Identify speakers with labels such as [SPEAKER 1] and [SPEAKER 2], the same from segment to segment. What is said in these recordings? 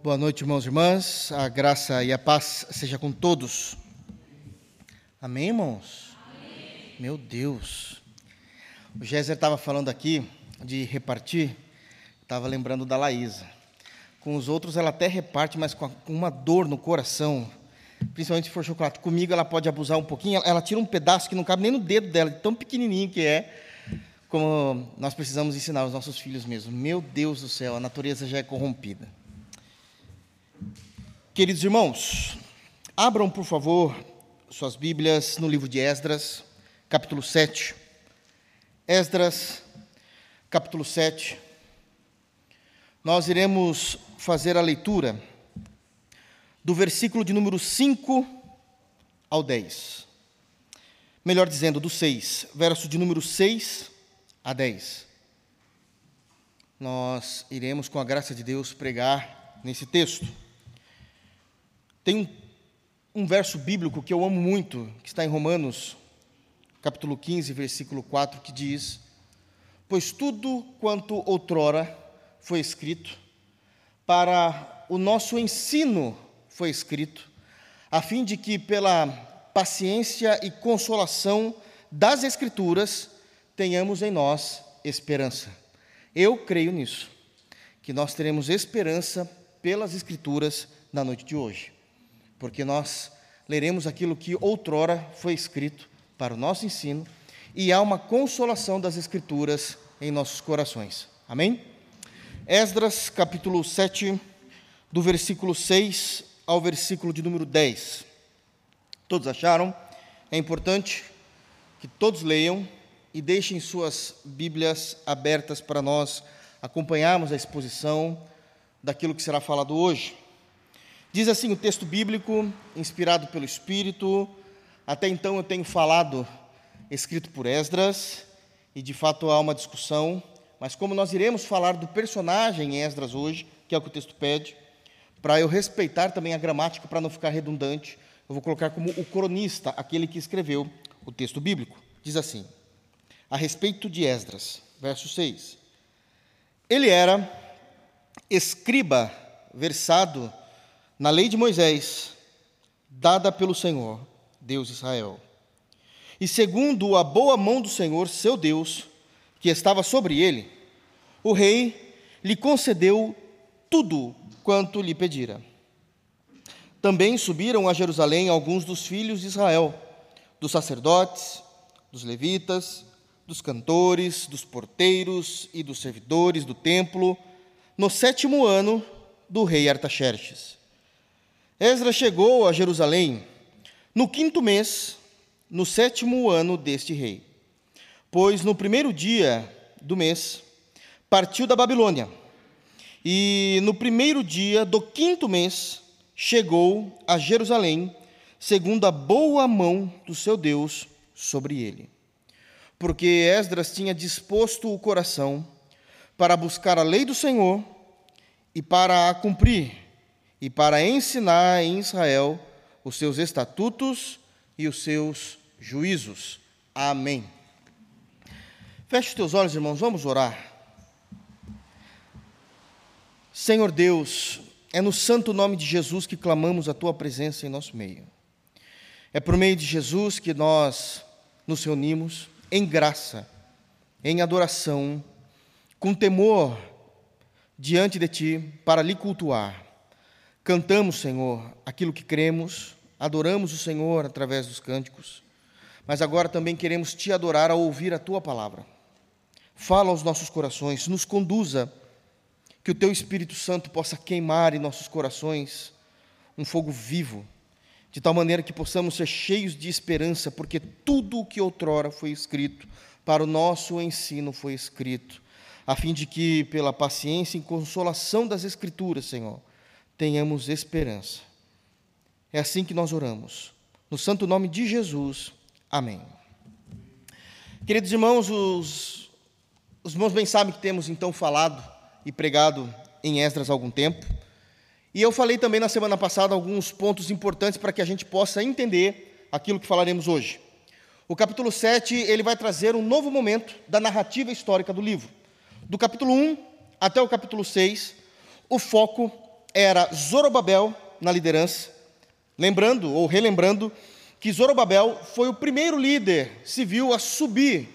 [SPEAKER 1] Boa noite, irmãos e irmãs. A graça e a paz seja com todos. Amém, irmãos? Amém. Meu Deus. O Géser estava falando aqui de repartir, estava lembrando da Laísa. Com os outros ela até reparte, mas com uma dor no coração, principalmente se for chocolate. Comigo ela pode abusar um pouquinho, ela tira um pedaço que não cabe nem no dedo dela, tão pequenininho que é, como nós precisamos ensinar os nossos filhos mesmo. Meu Deus do céu, a natureza já é corrompida. Queridos irmãos, abram, por favor, suas Bíblias no livro de Esdras, capítulo 7. Esdras, capítulo 7. Nós iremos fazer a leitura do versículo de número 5 ao 10. Melhor dizendo, do 6, verso de número 6 a 10. Nós iremos, com a graça de Deus, pregar nesse texto. Tem um, um verso bíblico que eu amo muito, que está em Romanos, capítulo 15, versículo 4, que diz: Pois tudo quanto outrora foi escrito, para o nosso ensino foi escrito, a fim de que, pela paciência e consolação das Escrituras, tenhamos em nós esperança. Eu creio nisso, que nós teremos esperança pelas Escrituras na noite de hoje porque nós leremos aquilo que outrora foi escrito para o nosso ensino e há uma consolação das Escrituras em nossos corações. Amém? Esdras, capítulo 7, do versículo 6 ao versículo de número 10. Todos acharam? É importante que todos leiam e deixem suas Bíblias abertas para nós acompanharmos a exposição daquilo que será falado hoje. Diz assim o texto bíblico, inspirado pelo Espírito. Até então eu tenho falado, escrito por Esdras, e de fato há uma discussão, mas como nós iremos falar do personagem Esdras hoje, que é o que o texto pede, para eu respeitar também a gramática, para não ficar redundante, eu vou colocar como o cronista, aquele que escreveu o texto bíblico. Diz assim: a respeito de Esdras, verso 6. Ele era escriba versado na lei de Moisés, dada pelo Senhor, Deus de Israel. E segundo a boa mão do Senhor, seu Deus, que estava sobre ele, o rei lhe concedeu tudo quanto lhe pedira. Também subiram a Jerusalém alguns dos filhos de Israel, dos sacerdotes, dos levitas, dos cantores, dos porteiros e dos servidores do templo, no sétimo ano do rei Artaxerxes. Esdras chegou a Jerusalém no quinto mês, no sétimo ano deste rei, pois no primeiro dia do mês partiu da Babilônia, e no primeiro dia do quinto mês chegou a Jerusalém, segundo a boa mão do seu Deus sobre ele. Porque Esdras tinha disposto o coração para buscar a lei do Senhor e para a cumprir e para ensinar em Israel os seus estatutos e os seus juízos. Amém. Feche os teus olhos, irmãos, vamos orar. Senhor Deus, é no santo nome de Jesus que clamamos a tua presença em nosso meio. É por meio de Jesus que nós nos reunimos em graça, em adoração, com temor diante de ti para lhe cultuar. Cantamos, Senhor, aquilo que cremos, adoramos o Senhor através dos cânticos, mas agora também queremos te adorar ao ouvir a tua palavra. Fala aos nossos corações, nos conduza, que o teu Espírito Santo possa queimar em nossos corações um fogo vivo, de tal maneira que possamos ser cheios de esperança, porque tudo o que outrora foi escrito para o nosso ensino foi escrito, a fim de que, pela paciência e consolação das Escrituras, Senhor, tenhamos esperança. É assim que nós oramos. No santo nome de Jesus. Amém. Queridos irmãos, os, os irmãos bem sabem que temos então falado e pregado em Esdras há algum tempo. E eu falei também na semana passada alguns pontos importantes para que a gente possa entender aquilo que falaremos hoje. O capítulo 7, ele vai trazer um novo momento da narrativa histórica do livro. Do capítulo 1 até o capítulo 6, o foco era Zorobabel na liderança, lembrando ou relembrando que Zorobabel foi o primeiro líder civil a subir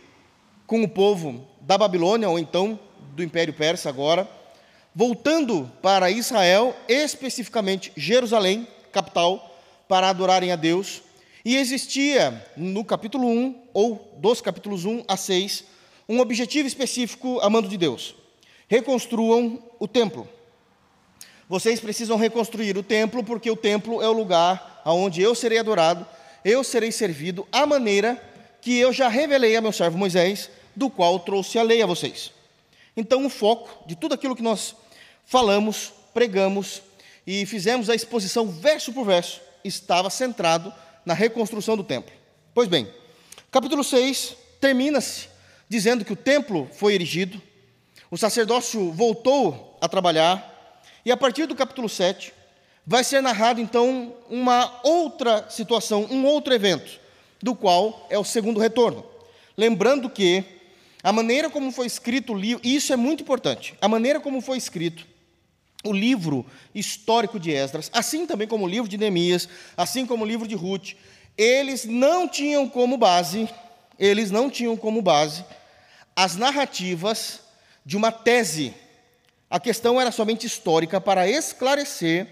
[SPEAKER 1] com o povo da Babilônia, ou então do Império Persa agora, voltando para Israel, especificamente Jerusalém, capital, para adorarem a Deus. E existia no capítulo 1, ou dos capítulos 1 a 6, um objetivo específico a mando de Deus: reconstruam o templo. Vocês precisam reconstruir o templo, porque o templo é o lugar onde eu serei adorado, eu serei servido, à maneira que eu já revelei a meu servo Moisés, do qual trouxe a lei a vocês. Então, o foco de tudo aquilo que nós falamos, pregamos e fizemos a exposição verso por verso estava centrado na reconstrução do templo. Pois bem, capítulo 6 termina-se dizendo que o templo foi erigido, o sacerdócio voltou a trabalhar, e a partir do capítulo 7 vai ser narrado então uma outra situação, um outro evento, do qual é o segundo retorno. Lembrando que a maneira como foi escrito o livro, e isso é muito importante, a maneira como foi escrito o livro histórico de Esdras, assim também como o livro de Neemias, assim como o livro de Ruth, eles não tinham como base, eles não tinham como base as narrativas de uma tese. A questão era somente histórica para esclarecer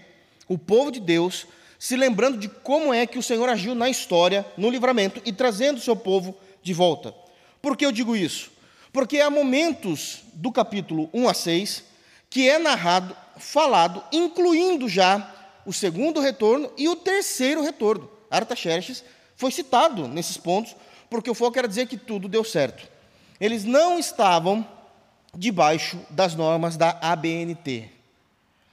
[SPEAKER 1] o povo de Deus, se lembrando de como é que o Senhor agiu na história, no livramento e trazendo o seu povo de volta. Por que eu digo isso? Porque há momentos do capítulo 1 a 6 que é narrado falado, incluindo já o segundo retorno e o terceiro retorno. Artaxerxes foi citado nesses pontos, porque o foco era dizer que tudo deu certo. Eles não estavam debaixo das normas da ABNT.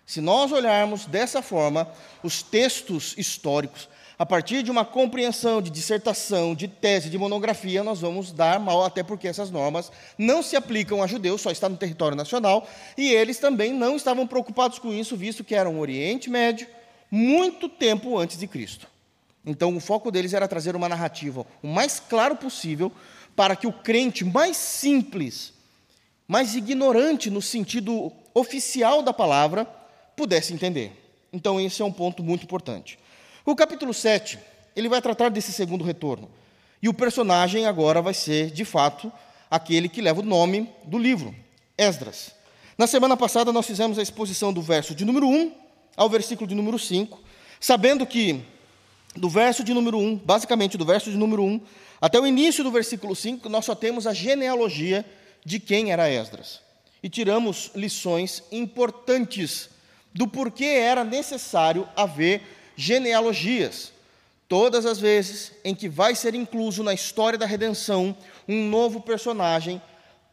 [SPEAKER 1] Se nós olharmos dessa forma os textos históricos, a partir de uma compreensão de dissertação, de tese, de monografia, nós vamos dar mal, até porque essas normas não se aplicam a judeus, só está no território nacional, e eles também não estavam preocupados com isso, visto que era um Oriente Médio, muito tempo antes de Cristo. Então, o foco deles era trazer uma narrativa o mais claro possível para que o crente mais simples, mais ignorante no sentido oficial da palavra, pudesse entender. Então, esse é um ponto muito importante. O capítulo 7, ele vai tratar desse segundo retorno. E o personagem agora vai ser, de fato, aquele que leva o nome do livro, Esdras. Na semana passada nós fizemos a exposição do verso de número 1 ao versículo de número 5, sabendo que do verso de número 1, basicamente do verso de número 1, até o início do versículo 5, nós só temos a genealogia de quem era Esdras. E tiramos lições importantes do porquê era necessário haver genealogias. Todas as vezes em que vai ser incluso na história da redenção um novo personagem,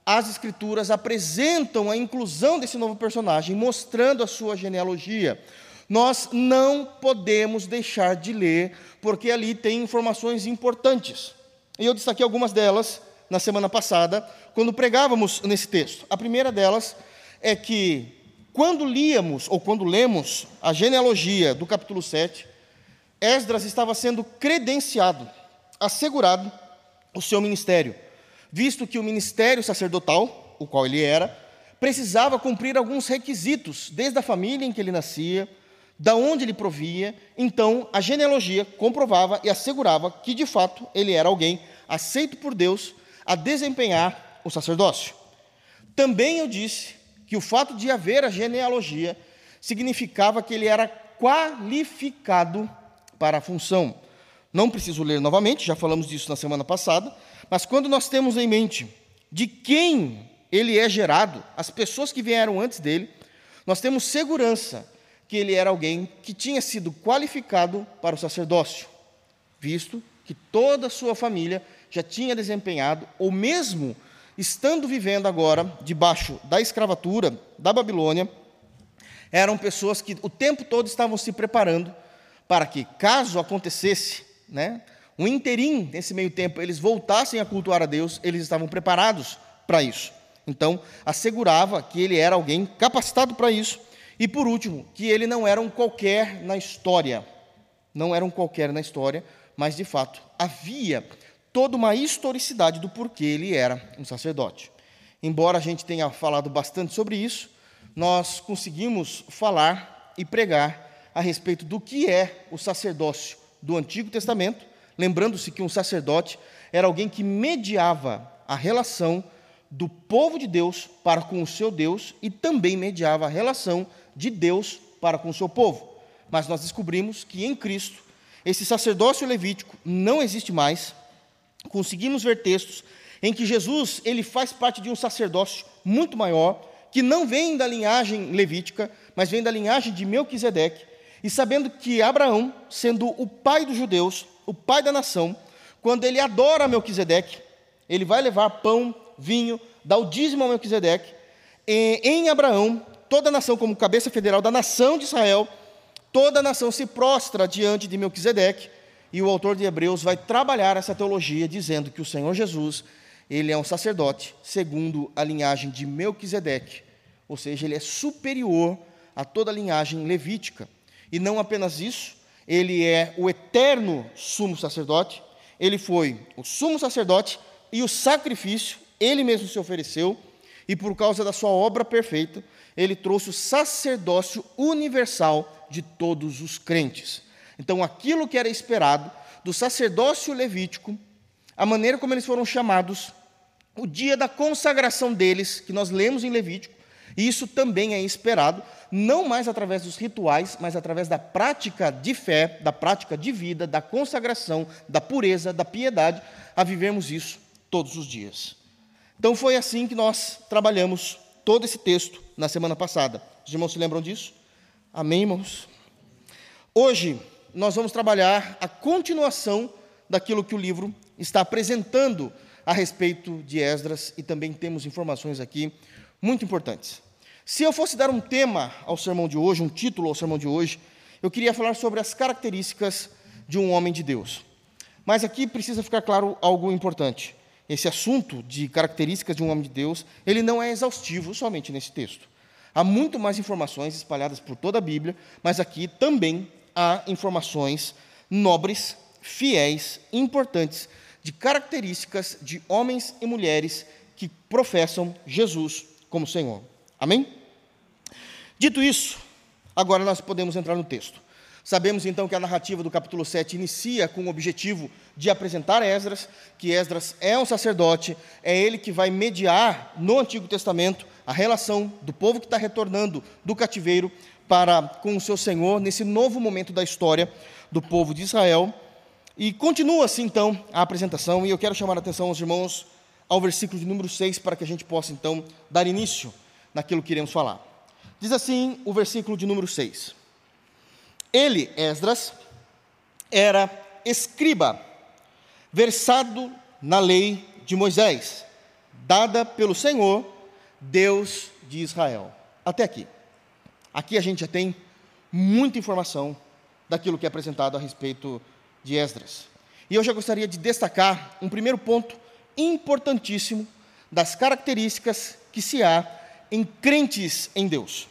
[SPEAKER 1] as Escrituras apresentam a inclusão desse novo personagem, mostrando a sua genealogia. Nós não podemos deixar de ler, porque ali tem informações importantes. E eu destaquei algumas delas na semana passada, quando pregávamos nesse texto. A primeira delas é que quando líamos, ou quando lemos a genealogia do capítulo 7, Esdras estava sendo credenciado, assegurado o seu ministério, visto que o ministério sacerdotal, o qual ele era, precisava cumprir alguns requisitos, desde a família em que ele nascia, da onde ele provia. Então, a genealogia comprovava e assegurava que, de fato, ele era alguém aceito por Deus a desempenhar o sacerdócio. Também eu disse que o fato de haver a genealogia significava que ele era qualificado para a função. Não preciso ler novamente, já falamos disso na semana passada, mas quando nós temos em mente de quem ele é gerado, as pessoas que vieram antes dele, nós temos segurança que ele era alguém que tinha sido qualificado para o sacerdócio, visto que toda a sua família já tinha desempenhado, ou mesmo estando vivendo agora debaixo da escravatura da Babilônia, eram pessoas que o tempo todo estavam se preparando para que, caso acontecesse, né, um interim nesse meio tempo, eles voltassem a cultuar a Deus, eles estavam preparados para isso. Então, assegurava que ele era alguém capacitado para isso. E, por último, que ele não era um qualquer na história. Não era um qualquer na história, mas, de fato, havia toda uma historicidade do porquê ele era um sacerdote. Embora a gente tenha falado bastante sobre isso, nós conseguimos falar e pregar a respeito do que é o sacerdócio do Antigo Testamento, lembrando-se que um sacerdote era alguém que mediava a relação do povo de Deus para com o seu Deus e também mediava a relação de Deus para com o seu povo. Mas nós descobrimos que em Cristo esse sacerdócio levítico não existe mais. Conseguimos ver textos em que Jesus ele faz parte de um sacerdócio muito maior, que não vem da linhagem levítica, mas vem da linhagem de Melquisedeque. E sabendo que Abraão, sendo o pai dos judeus, o pai da nação, quando ele adora Melquisedeque, ele vai levar pão, vinho, dá o dízimo a Melquisedeque. Em Abraão, toda a nação, como cabeça federal da nação de Israel, toda a nação se prostra diante de Melquisedeque, e o autor de Hebreus vai trabalhar essa teologia dizendo que o Senhor Jesus, ele é um sacerdote segundo a linhagem de Melquisedeque, ou seja, ele é superior a toda a linhagem levítica. E não apenas isso, ele é o eterno sumo sacerdote, ele foi o sumo sacerdote e o sacrifício, ele mesmo se ofereceu, e por causa da sua obra perfeita, ele trouxe o sacerdócio universal de todos os crentes. Então, aquilo que era esperado do sacerdócio levítico, a maneira como eles foram chamados, o dia da consagração deles, que nós lemos em Levítico, isso também é esperado, não mais através dos rituais, mas através da prática de fé, da prática de vida, da consagração, da pureza, da piedade, a vivermos isso todos os dias. Então foi assim que nós trabalhamos todo esse texto na semana passada. Os irmãos se lembram disso? Amém, irmãos? Hoje nós vamos trabalhar a continuação daquilo que o livro está apresentando a respeito de Esdras e também temos informações aqui muito importantes. Se eu fosse dar um tema ao sermão de hoje, um título ao sermão de hoje, eu queria falar sobre as características de um homem de Deus. Mas aqui precisa ficar claro algo importante esse assunto de características de um homem de Deus, ele não é exaustivo somente nesse texto. Há muito mais informações espalhadas por toda a Bíblia, mas aqui também há informações nobres, fiéis, importantes, de características de homens e mulheres que professam Jesus como Senhor. Amém? Dito isso, agora nós podemos entrar no texto. Sabemos então que a narrativa do capítulo 7 inicia com o objetivo de apresentar Esdras, que Esdras é um sacerdote, é ele que vai mediar no Antigo Testamento a relação do povo que está retornando do cativeiro para com o seu Senhor nesse novo momento da história do povo de Israel. E continua-se então a apresentação, e eu quero chamar a atenção aos irmãos ao versículo de número 6 para que a gente possa então dar início naquilo que iremos falar. Diz assim o versículo de número 6. Ele, Esdras, era escriba, versado na lei de Moisés, dada pelo Senhor, Deus de Israel. Até aqui. Aqui a gente já tem muita informação daquilo que é apresentado a respeito de Esdras. E eu já gostaria de destacar um primeiro ponto importantíssimo das características que se há em crentes em Deus,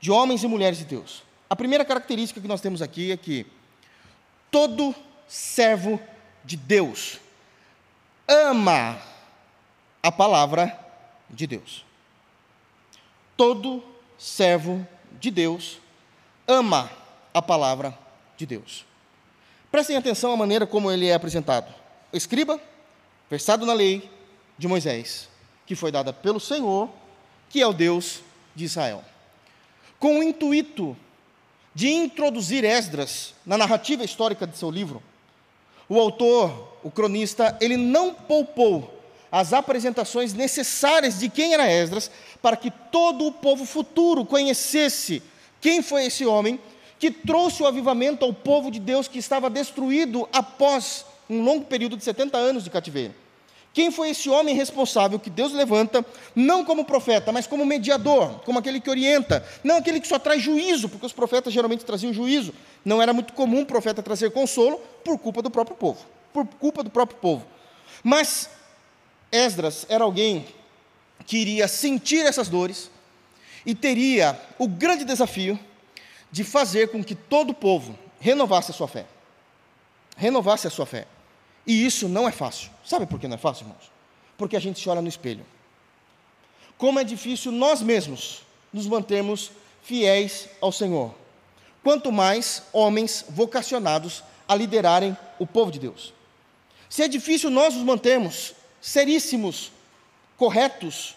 [SPEAKER 1] de homens e mulheres de Deus. A primeira característica que nós temos aqui é que todo servo de Deus ama a palavra de Deus. Todo servo de Deus ama a palavra de Deus. Prestem atenção à maneira como ele é apresentado. O escriba, versado na lei de Moisés, que foi dada pelo Senhor, que é o Deus de Israel. Com o intuito de introduzir Esdras na narrativa histórica de seu livro, o autor, o cronista, ele não poupou as apresentações necessárias de quem era Esdras para que todo o povo futuro conhecesse quem foi esse homem que trouxe o avivamento ao povo de Deus que estava destruído após um longo período de 70 anos de cativeiro. Quem foi esse homem responsável que Deus levanta, não como profeta, mas como mediador, como aquele que orienta, não aquele que só traz juízo, porque os profetas geralmente traziam juízo. Não era muito comum o profeta trazer consolo por culpa do próprio povo, por culpa do próprio povo. Mas Esdras era alguém que iria sentir essas dores e teria o grande desafio de fazer com que todo o povo renovasse a sua fé. Renovasse a sua fé. E isso não é fácil. Sabe por que não é fácil, irmãos? Porque a gente se olha no espelho. Como é difícil nós mesmos nos mantermos fiéis ao Senhor. quanto mais homens vocacionados a liderarem o povo de Deus. Se é difícil nós nos mantermos seríssimos, corretos,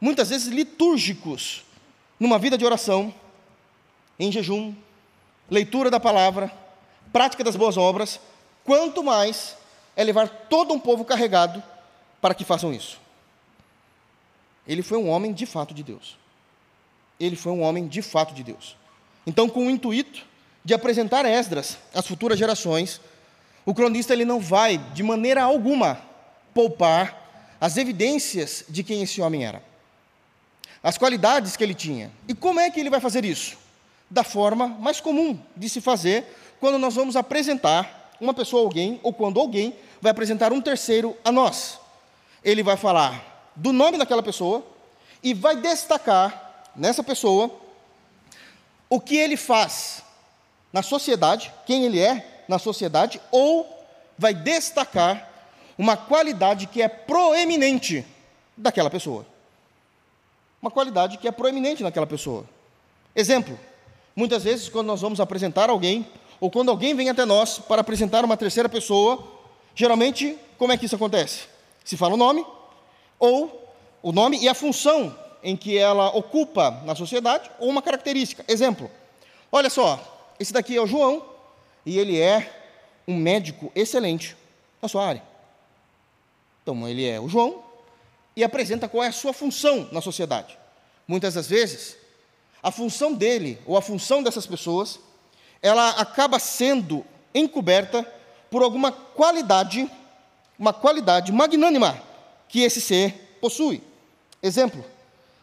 [SPEAKER 1] muitas vezes litúrgicos, numa vida de oração, em jejum, leitura da palavra, prática das boas obras, quanto mais é levar todo um povo carregado para que façam isso. Ele foi um homem de fato de Deus. Ele foi um homem de fato de Deus. Então, com o intuito de apresentar Esdras às futuras gerações, o cronista ele não vai, de maneira alguma, poupar as evidências de quem esse homem era, as qualidades que ele tinha. E como é que ele vai fazer isso? Da forma mais comum de se fazer quando nós vamos apresentar uma pessoa a alguém, ou quando alguém vai apresentar um terceiro a nós. Ele vai falar do nome daquela pessoa e vai destacar nessa pessoa o que ele faz na sociedade, quem ele é na sociedade, ou vai destacar uma qualidade que é proeminente daquela pessoa. Uma qualidade que é proeminente naquela pessoa. Exemplo: muitas vezes, quando nós vamos apresentar alguém, ou quando alguém vem até nós para apresentar uma terceira pessoa, geralmente, como é que isso acontece? Se fala o nome, ou o nome e a função em que ela ocupa na sociedade, ou uma característica. Exemplo: olha só, esse daqui é o João, e ele é um médico excelente na sua área. Então, ele é o João e apresenta qual é a sua função na sociedade. Muitas das vezes, a função dele, ou a função dessas pessoas, ela acaba sendo encoberta por alguma qualidade, uma qualidade magnânima que esse ser possui. Exemplo: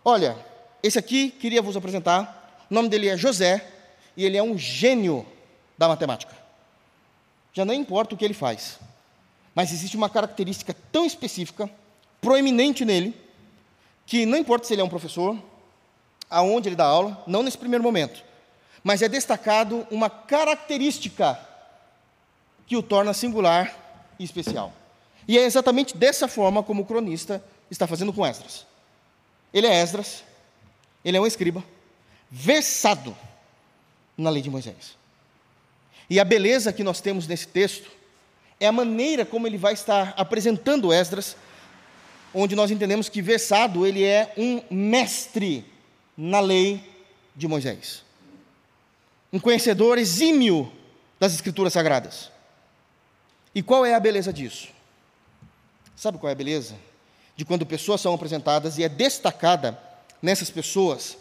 [SPEAKER 1] olha, esse aqui queria vos apresentar, o nome dele é José, e ele é um gênio da matemática. Já não importa o que ele faz, mas existe uma característica tão específica, proeminente nele, que não importa se ele é um professor, aonde ele dá aula, não nesse primeiro momento, mas é destacado uma característica que o torna singular e especial. E é exatamente dessa forma como o cronista está fazendo com Esdras. Ele é Esdras, ele é um escriba, versado na lei de Moisés. E a beleza que nós temos nesse texto é a maneira como ele vai estar apresentando Esdras, onde nós entendemos que versado ele é um mestre na lei de Moisés um conhecedor exímio das Escrituras Sagradas. E qual é a beleza disso? Sabe qual é a beleza? De quando pessoas são apresentadas e é destacada nessas pessoas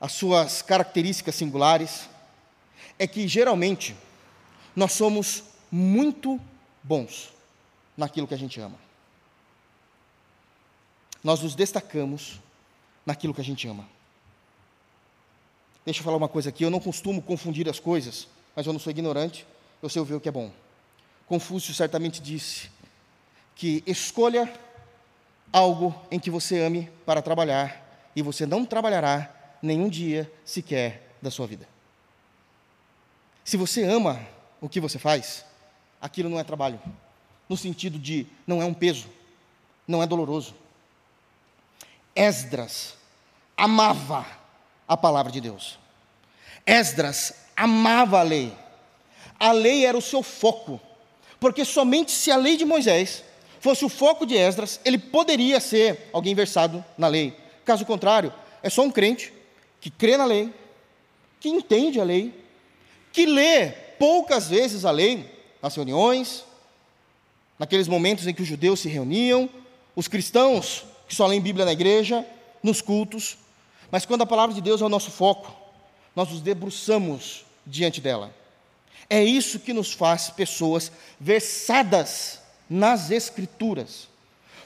[SPEAKER 1] as suas características singulares, é que geralmente nós somos muito bons naquilo que a gente ama. Nós nos destacamos naquilo que a gente ama. Deixa eu falar uma coisa aqui, eu não costumo confundir as coisas, mas eu não sou ignorante, eu sei ouvir o que é bom. Confúcio certamente disse que escolha algo em que você ame para trabalhar, e você não trabalhará nenhum dia sequer da sua vida. Se você ama o que você faz, aquilo não é trabalho, no sentido de não é um peso, não é doloroso. Esdras amava a palavra de Deus. Esdras amava a lei. A lei era o seu foco, porque somente se a lei de Moisés fosse o foco de Esdras, ele poderia ser alguém versado na lei. Caso contrário, é só um crente que crê na lei, que entende a lei, que lê poucas vezes a lei nas reuniões, naqueles momentos em que os judeus se reuniam, os cristãos que só leem Bíblia na igreja, nos cultos, mas quando a palavra de Deus é o nosso foco, nós nos debruçamos diante dela. É isso que nos faz pessoas versadas nas Escrituras,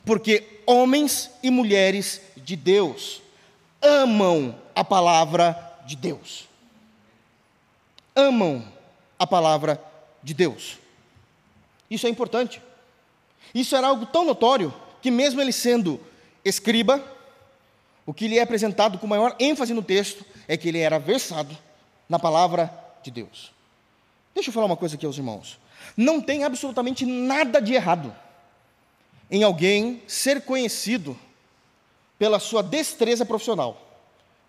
[SPEAKER 1] porque homens e mulheres de Deus amam a palavra de Deus. Amam a palavra de Deus. Isso é importante. Isso era algo tão notório que, mesmo ele sendo escriba, o que lhe é apresentado com maior ênfase no texto é que ele era versado na palavra de Deus. Deixa eu falar uma coisa aqui aos irmãos. Não tem absolutamente nada de errado em alguém ser conhecido pela sua destreza profissional.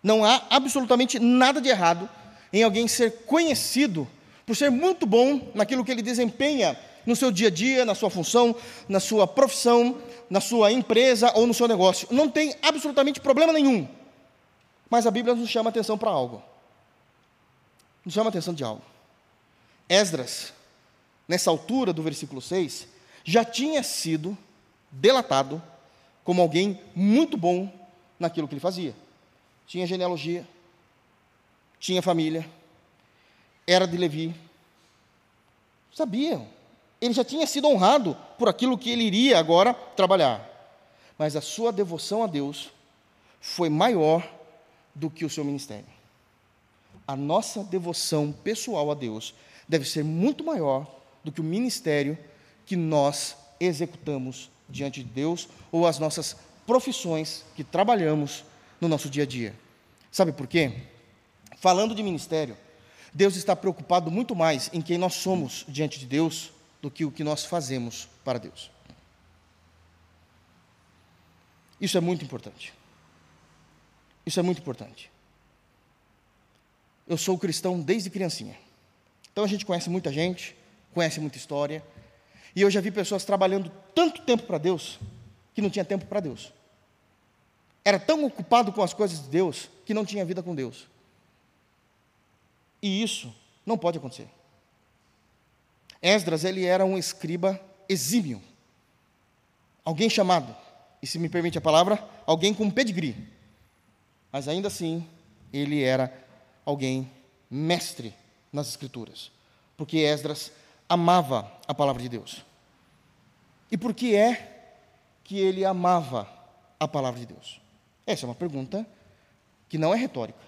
[SPEAKER 1] Não há absolutamente nada de errado em alguém ser conhecido por ser muito bom naquilo que ele desempenha no seu dia a dia, na sua função, na sua profissão, na sua empresa ou no seu negócio. Não tem absolutamente problema nenhum. Mas a Bíblia nos chama atenção para algo. Nos chama atenção de algo. Esdras, nessa altura do versículo 6, já tinha sido delatado como alguém muito bom naquilo que ele fazia. Tinha genealogia, tinha família, era de Levi. Sabiam. Ele já tinha sido honrado por aquilo que ele iria agora trabalhar. Mas a sua devoção a Deus foi maior do que o seu ministério. A nossa devoção pessoal a Deus deve ser muito maior do que o ministério que nós executamos diante de Deus ou as nossas profissões que trabalhamos no nosso dia a dia. Sabe por quê? Falando de ministério, Deus está preocupado muito mais em quem nós somos diante de Deus do que o que nós fazemos para Deus. Isso é muito importante. Isso é muito importante. Eu sou cristão desde criancinha. Então a gente conhece muita gente, conhece muita história. E eu já vi pessoas trabalhando tanto tempo para Deus que não tinha tempo para Deus. Era tão ocupado com as coisas de Deus que não tinha vida com Deus. E isso não pode acontecer. Esdras, ele era um escriba exímio. Alguém chamado, e se me permite a palavra, alguém com pedigree. Mas ainda assim, ele era alguém mestre nas escrituras. Porque Esdras amava a palavra de Deus. E por que é que ele amava a palavra de Deus? Essa é uma pergunta que não é retórica.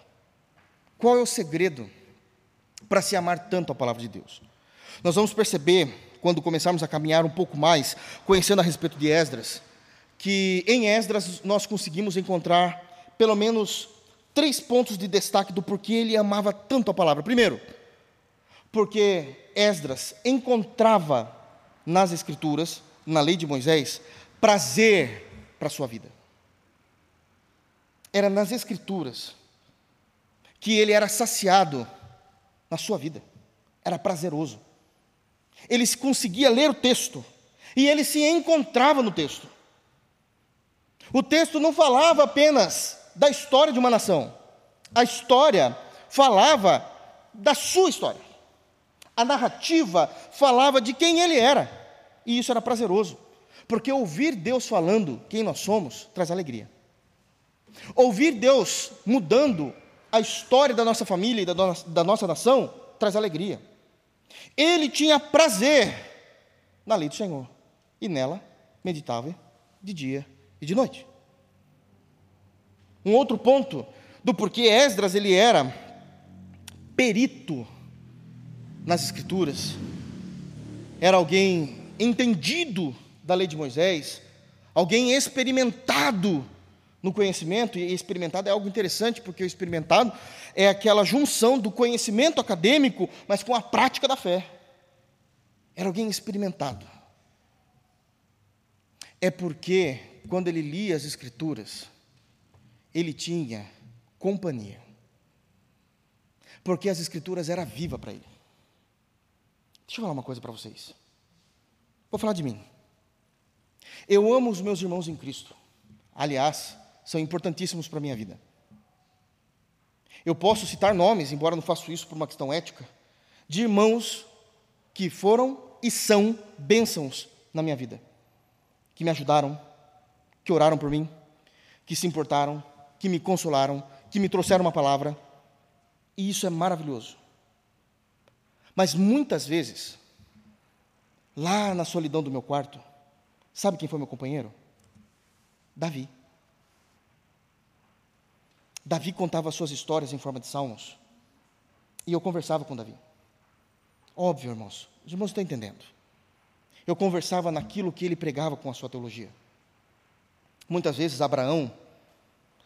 [SPEAKER 1] Qual é o segredo para se amar tanto a palavra de Deus. Nós vamos perceber, quando começarmos a caminhar um pouco mais, conhecendo a respeito de Esdras, que em Esdras nós conseguimos encontrar pelo menos três pontos de destaque do porquê ele amava tanto a palavra. Primeiro, porque Esdras encontrava nas Escrituras, na lei de Moisés, prazer para a sua vida. Era nas Escrituras que ele era saciado na sua vida. Era prazeroso. Ele conseguia ler o texto e ele se encontrava no texto. O texto não falava apenas da história de uma nação. A história falava da sua história. A narrativa falava de quem ele era. E isso era prazeroso. Porque ouvir Deus falando quem nós somos traz alegria. Ouvir Deus mudando a história da nossa família e da da nossa nação traz alegria. Ele tinha prazer na lei do Senhor e nela meditava de dia e de noite. Um outro ponto do porquê Esdras ele era perito nas escrituras, era alguém entendido da lei de Moisés, alguém experimentado no conhecimento, e experimentado é algo interessante, porque o experimentado é aquela junção do conhecimento acadêmico, mas com a prática da fé. Era alguém experimentado. É porque, quando ele lia as Escrituras, ele tinha companhia. Porque as Escrituras eram viva para ele. Deixa eu falar uma coisa para vocês. Vou falar de mim. Eu amo os meus irmãos em Cristo. Aliás, são importantíssimos para a minha vida. Eu posso citar nomes, embora não faço isso por uma questão ética, de irmãos que foram e são bênçãos na minha vida, que me ajudaram, que oraram por mim, que se importaram, que me consolaram, que me trouxeram uma palavra, e isso é maravilhoso. Mas muitas vezes, lá na solidão do meu quarto, sabe quem foi meu companheiro? Davi. Davi contava suas histórias em forma de salmos. E eu conversava com Davi. Óbvio, irmãos, os irmãos estão entendendo. Eu conversava naquilo que ele pregava com a sua teologia. Muitas vezes Abraão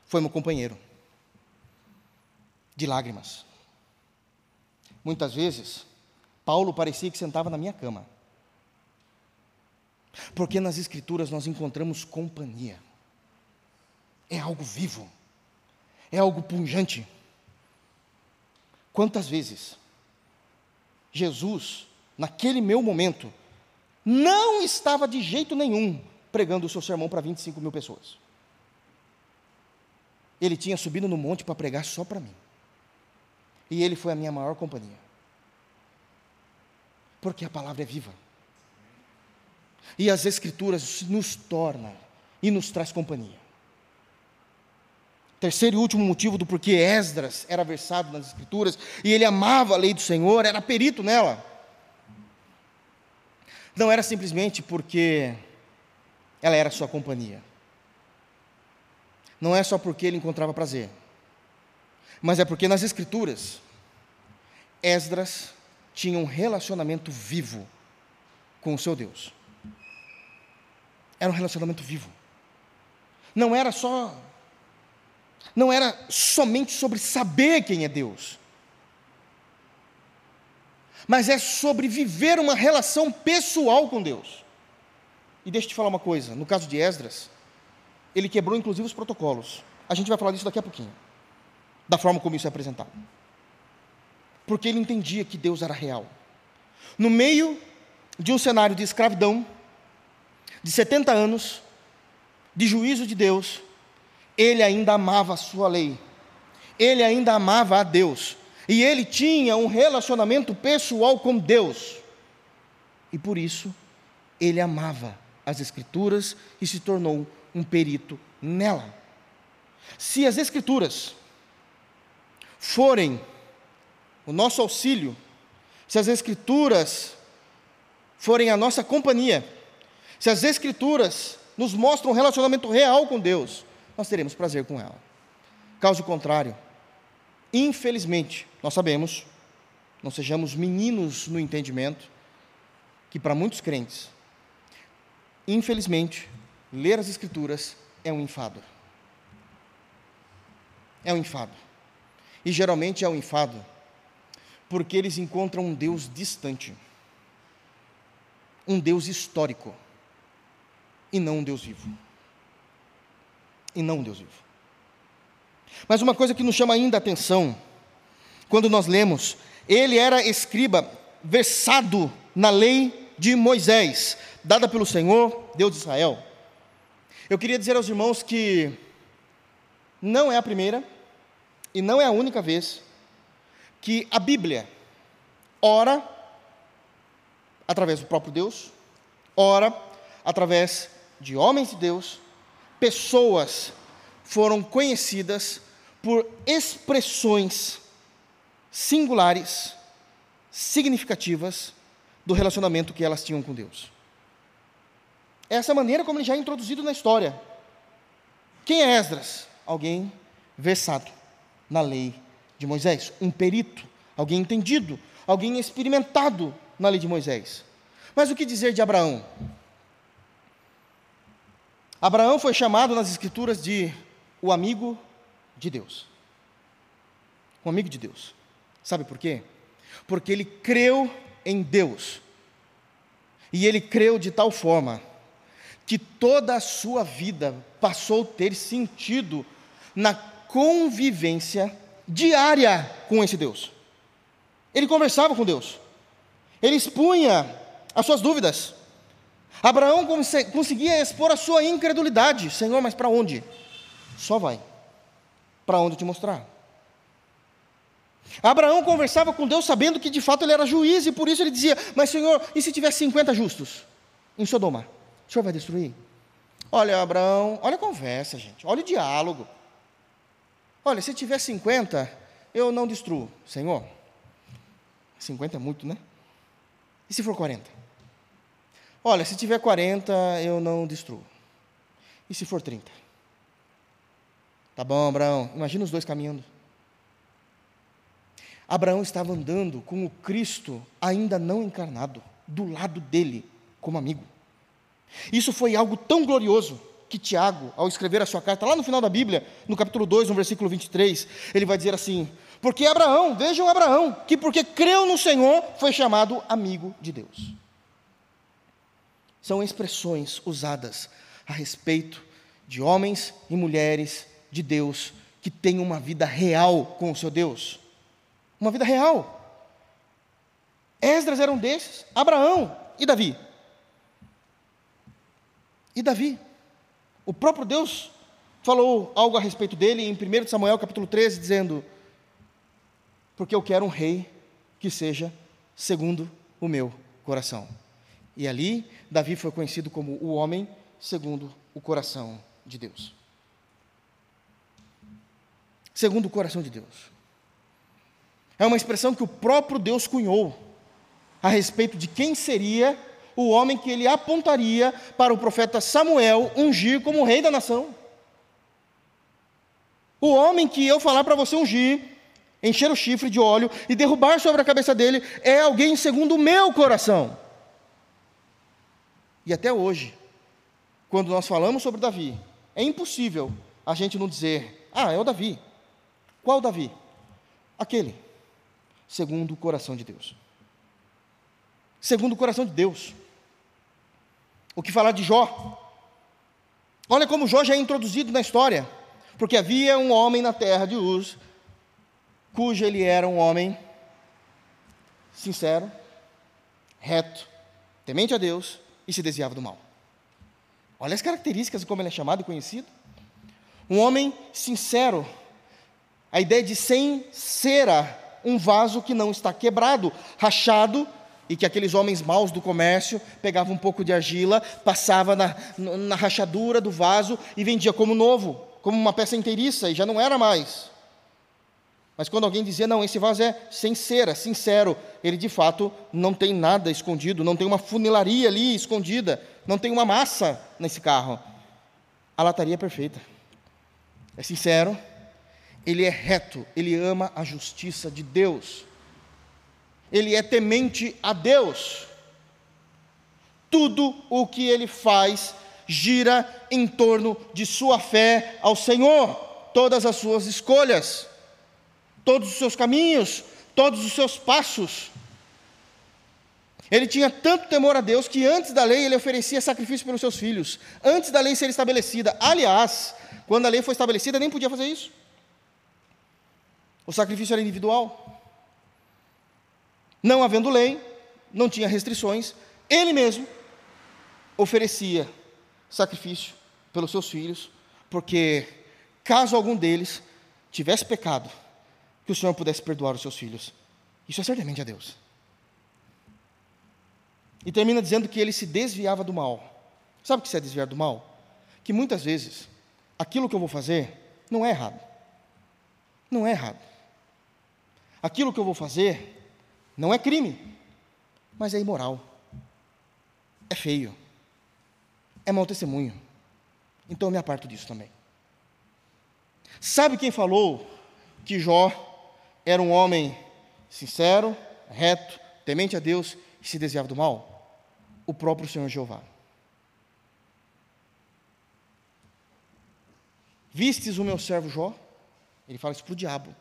[SPEAKER 1] foi meu companheiro de lágrimas. Muitas vezes Paulo parecia que sentava na minha cama. Porque nas Escrituras nós encontramos companhia. É algo vivo é algo punjante. Quantas vezes Jesus, naquele meu momento, não estava de jeito nenhum pregando o seu sermão para 25 mil pessoas. Ele tinha subido no monte para pregar só para mim. E ele foi a minha maior companhia. Porque a palavra é viva. E as Escrituras nos torna e nos traz companhia. Terceiro e último motivo do porquê Esdras era versado nas Escrituras e ele amava a lei do Senhor, era perito nela. Não era simplesmente porque ela era sua companhia. Não é só porque ele encontrava prazer, mas é porque nas Escrituras, Esdras tinha um relacionamento vivo com o seu Deus. Era um relacionamento vivo. Não era só. Não era somente sobre saber quem é Deus, mas é sobre viver uma relação pessoal com Deus. E deixa eu te falar uma coisa: no caso de Esdras, ele quebrou inclusive os protocolos. A gente vai falar disso daqui a pouquinho, da forma como isso é apresentado. Porque ele entendia que Deus era real. No meio de um cenário de escravidão, de 70 anos, de juízo de Deus, ele ainda amava a sua lei, ele ainda amava a Deus, e ele tinha um relacionamento pessoal com Deus, e por isso ele amava as Escrituras e se tornou um perito nela. Se as Escrituras forem o nosso auxílio, se as Escrituras forem a nossa companhia, se as Escrituras nos mostram um relacionamento real com Deus, nós teremos prazer com ela. Caso contrário, infelizmente, nós sabemos, não sejamos meninos no entendimento, que para muitos crentes, infelizmente, ler as Escrituras é um enfado. É um enfado. E geralmente é um enfado porque eles encontram um Deus distante, um Deus histórico, e não um Deus vivo. E não um Deus vivo. Mas uma coisa que nos chama ainda a atenção, quando nós lemos, ele era escriba versado na lei de Moisés, dada pelo Senhor, Deus de Israel. Eu queria dizer aos irmãos que não é a primeira e não é a única vez que a Bíblia ora através do próprio Deus, ora através de homens de Deus, pessoas foram conhecidas por expressões singulares, significativas do relacionamento que elas tinham com Deus. Essa maneira como ele já é introduzido na história. Quem é Esdras? Alguém versado na lei de Moisés, um perito, alguém entendido, alguém experimentado na lei de Moisés. Mas o que dizer de Abraão? Abraão foi chamado nas Escrituras de o amigo de Deus. O amigo de Deus. Sabe por quê? Porque ele creu em Deus. E ele creu de tal forma que toda a sua vida passou a ter sentido na convivência diária com esse Deus. Ele conversava com Deus, ele expunha as suas dúvidas. Abraão conseguia expor a sua incredulidade: Senhor, mas para onde? Só vai, para onde te mostrar. Abraão conversava com Deus sabendo que de fato ele era juiz e por isso ele dizia: Mas Senhor, e se tiver 50 justos em Sodoma? O Senhor vai destruir? Olha, Abraão, olha a conversa, gente, olha o diálogo. Olha, se tiver 50, eu não destruo. Senhor, 50 é muito, né? E se for 40? Olha, se tiver 40, eu não destruo. E se for 30? Tá bom, Abraão. Imagina os dois caminhando. Abraão estava andando com o Cristo ainda não encarnado, do lado dele, como amigo. Isso foi algo tão glorioso que Tiago, ao escrever a sua carta, lá no final da Bíblia, no capítulo 2, no versículo 23, ele vai dizer assim: Porque Abraão, vejam Abraão, que porque creu no Senhor, foi chamado amigo de Deus. São expressões usadas a respeito de homens e mulheres de Deus que têm uma vida real com o seu Deus. uma vida real. Esdras era um desses, Abraão e Davi. E Davi. O próprio Deus falou algo a respeito dele em 1 Samuel capítulo 13, dizendo: Porque eu quero um rei que seja segundo o meu coração. E ali, Davi foi conhecido como o homem segundo o coração de Deus. Segundo o coração de Deus. É uma expressão que o próprio Deus cunhou a respeito de quem seria o homem que ele apontaria para o profeta Samuel ungir como rei da nação. O homem que eu falar para você ungir, encher o chifre de óleo e derrubar sobre a cabeça dele, é alguém segundo o meu coração. E até hoje, quando nós falamos sobre Davi, é impossível a gente não dizer, ah, é o Davi. Qual Davi? Aquele, segundo o coração de Deus. Segundo o coração de Deus. O que falar de Jó? Olha como Jó já é introduzido na história. Porque havia um homem na terra de Uz, cujo ele era um homem sincero, reto, temente a Deus e se desviava do mal. Olha as características de como ele é chamado e conhecido. Um homem sincero, a ideia de sem cera, um vaso que não está quebrado, rachado, e que aqueles homens maus do comércio pegavam um pouco de argila, passava na, na rachadura do vaso e vendia como novo, como uma peça inteiriça, e já não era mais. Mas quando alguém dizia, não, esse vaso é sem cera, sincero, ele de fato não tem nada escondido, não tem uma funilaria ali escondida, não tem uma massa nesse carro. A lataria é perfeita. É sincero, ele é reto, ele ama a justiça de Deus ele é temente a Deus. Tudo o que ele faz gira em torno de sua fé ao Senhor, todas as suas escolhas, todos os seus caminhos, todos os seus passos. Ele tinha tanto temor a Deus que antes da lei ele oferecia sacrifício pelos seus filhos, antes da lei ser estabelecida. Aliás, quando a lei foi estabelecida, nem podia fazer isso. O sacrifício era individual. Não havendo lei, não tinha restrições, ele mesmo oferecia sacrifício pelos seus filhos, porque caso algum deles tivesse pecado, que o Senhor pudesse perdoar os seus filhos. Isso é certamente a Deus. E termina dizendo que ele se desviava do mal. Sabe o que é desviar do mal? Que muitas vezes aquilo que eu vou fazer não é errado. Não é errado. Aquilo que eu vou fazer não é crime, mas é imoral. É feio. É mau testemunho. Então eu me aparto disso também. Sabe quem falou que Jó era um homem sincero, reto, temente a Deus e se desviava do mal? O próprio Senhor Jeová. Vistes o meu servo Jó? Ele fala isso para o diabo.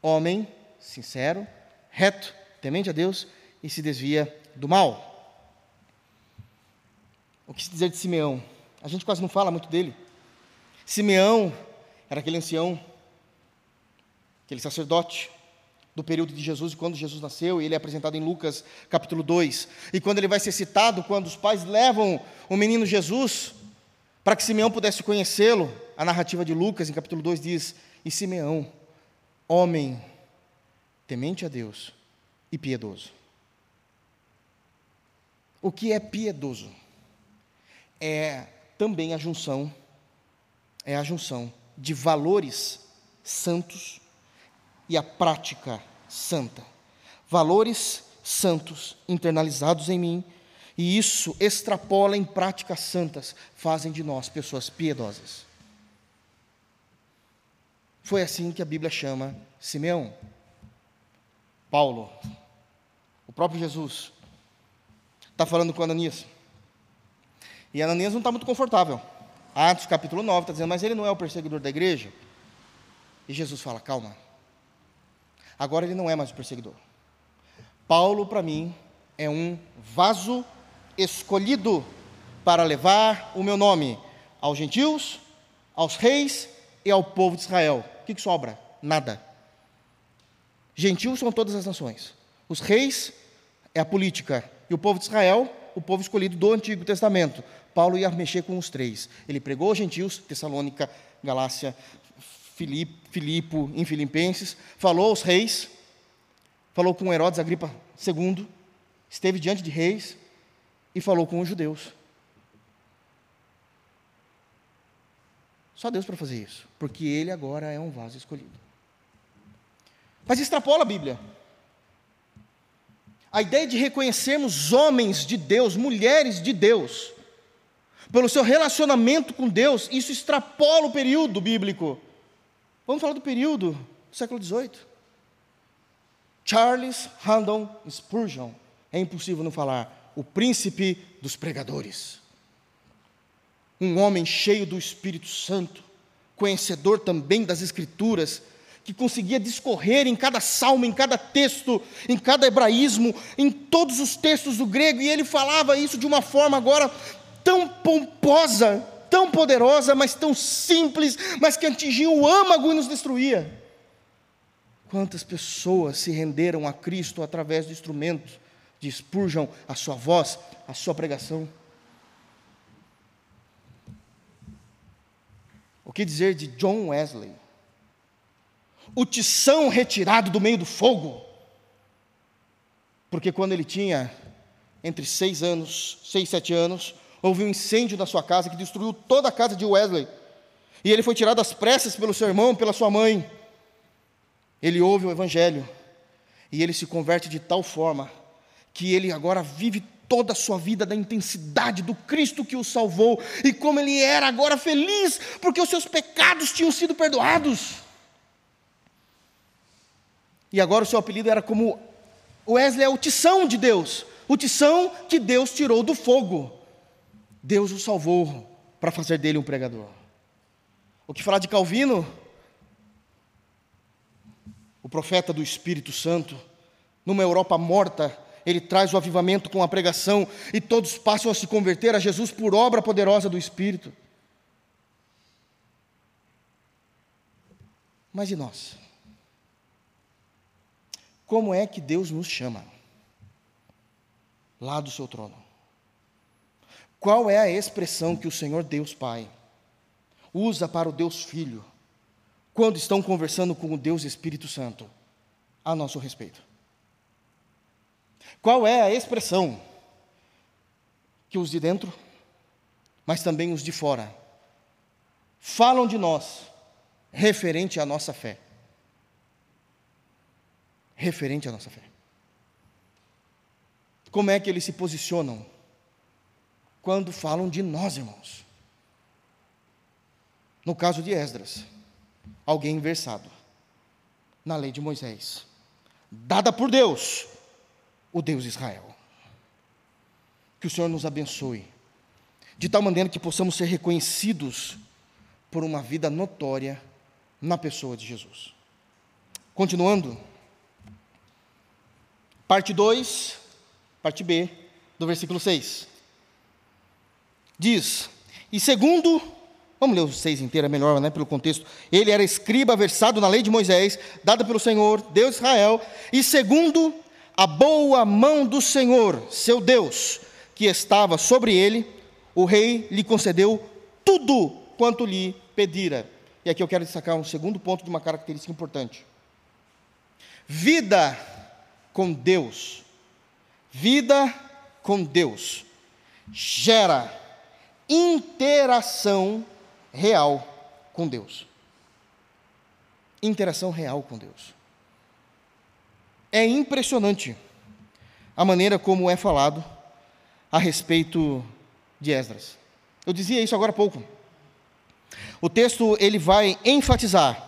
[SPEAKER 1] Homem sincero, reto, temente a Deus e se desvia do mal. O que se dizer de Simeão? A gente quase não fala muito dele. Simeão era aquele ancião, aquele sacerdote do período de Jesus, quando Jesus nasceu, e ele é apresentado em Lucas capítulo 2. E quando ele vai ser citado, quando os pais levam o menino Jesus para que Simeão pudesse conhecê-lo, a narrativa de Lucas, em capítulo 2, diz: E Simeão, homem temente a Deus e piedoso. O que é piedoso? É também a junção, é a junção de valores santos e a prática santa. Valores santos internalizados em mim, e isso extrapola em práticas santas, fazem de nós pessoas piedosas. Foi assim que a Bíblia chama Simeão. Paulo, o próprio Jesus, está falando com Ananias. E Ananias não está muito confortável. Atos capítulo 9 está dizendo, mas ele não é o perseguidor da igreja? E Jesus fala, calma. Agora ele não é mais o perseguidor. Paulo, para mim, é um vaso escolhido para levar o meu nome aos gentios, aos reis e ao povo de Israel. O que, sobra? Nada. Gentios são todas as nações. Os reis é a política. E o povo de Israel, o povo escolhido do Antigo Testamento. Paulo ia mexer com os três. Ele pregou aos gentios, Tessalônica, Galácia, Filipo, em Filipenses, falou aos reis, falou com Herodes Agripa II, esteve diante de reis e falou com os judeus. Só Deus para fazer isso, porque ele agora é um vaso escolhido. Mas extrapola a Bíblia. A ideia de reconhecermos homens de Deus, mulheres de Deus, pelo seu relacionamento com Deus, isso extrapola o período bíblico. Vamos falar do período do século XVIII. Charles Randall Spurgeon, é impossível não falar, o príncipe dos pregadores. Um homem cheio do Espírito Santo, conhecedor também das Escrituras, que conseguia discorrer em cada salmo, em cada texto, em cada hebraísmo, em todos os textos do grego, e ele falava isso de uma forma agora tão pomposa, tão poderosa, mas tão simples, mas que atingia o âmago e nos destruía. Quantas pessoas se renderam a Cristo através do instrumento de Spurgeon, a sua voz, a sua pregação? O que dizer de John Wesley? O tição retirado do meio do fogo. Porque quando ele tinha entre seis anos, seis, sete anos, houve um incêndio na sua casa que destruiu toda a casa de Wesley. E ele foi tirado às pressas pelo seu irmão, pela sua mãe. Ele ouve o Evangelho e ele se converte de tal forma que ele agora vive toda a sua vida da intensidade do Cristo que o salvou e como ele era agora feliz porque os seus pecados tinham sido perdoados. E agora o seu apelido era como Wesley é o tição de Deus, o tição que Deus tirou do fogo. Deus o salvou para fazer dele um pregador. O que falar de Calvino? O profeta do Espírito Santo, numa Europa morta, ele traz o avivamento com a pregação e todos passam a se converter a Jesus por obra poderosa do Espírito. Mas e nós? Como é que Deus nos chama? Lá do seu trono. Qual é a expressão que o Senhor Deus Pai usa para o Deus Filho quando estão conversando com o Deus Espírito Santo a nosso respeito? Qual é a expressão que os de dentro, mas também os de fora, falam de nós referente à nossa fé? Referente à nossa fé. Como é que eles se posicionam quando falam de nós, irmãos? No caso de Esdras, alguém versado na lei de Moisés, dada por Deus, o Deus Israel. Que o Senhor nos abençoe, de tal maneira que possamos ser reconhecidos por uma vida notória na pessoa de Jesus. Continuando, parte 2, parte B, do versículo 6. Diz: E segundo, vamos ler o 6 inteiro, é melhor, né, pelo contexto. Ele era escriba versado na lei de Moisés, dada pelo Senhor, Deus de Israel, e segundo a boa mão do Senhor, seu Deus, que estava sobre ele, o rei lhe concedeu tudo quanto lhe pedira. E aqui eu quero destacar um segundo ponto de uma característica importante. Vida com Deus, vida com Deus, gera interação real com Deus. Interação real com Deus. É impressionante a maneira como é falado a respeito de Esdras. Eu dizia isso agora há pouco. O texto ele vai enfatizar,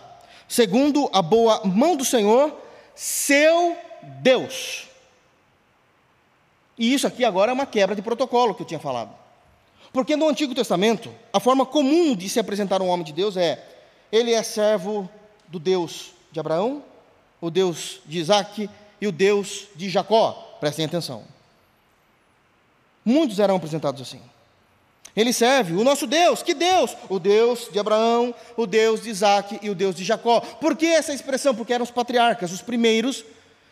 [SPEAKER 1] segundo a boa mão do Senhor, seu Deus. E isso aqui agora é uma quebra de protocolo que eu tinha falado. Porque no Antigo Testamento, a forma comum de se apresentar um homem de Deus é: ele é servo do Deus de Abraão, o Deus de Isaac e o Deus de Jacó. Prestem atenção. Muitos eram apresentados assim. Ele serve o nosso Deus. Que Deus? O Deus de Abraão, o Deus de Isaac e o Deus de Jacó. Por que essa expressão? Porque eram os patriarcas, os primeiros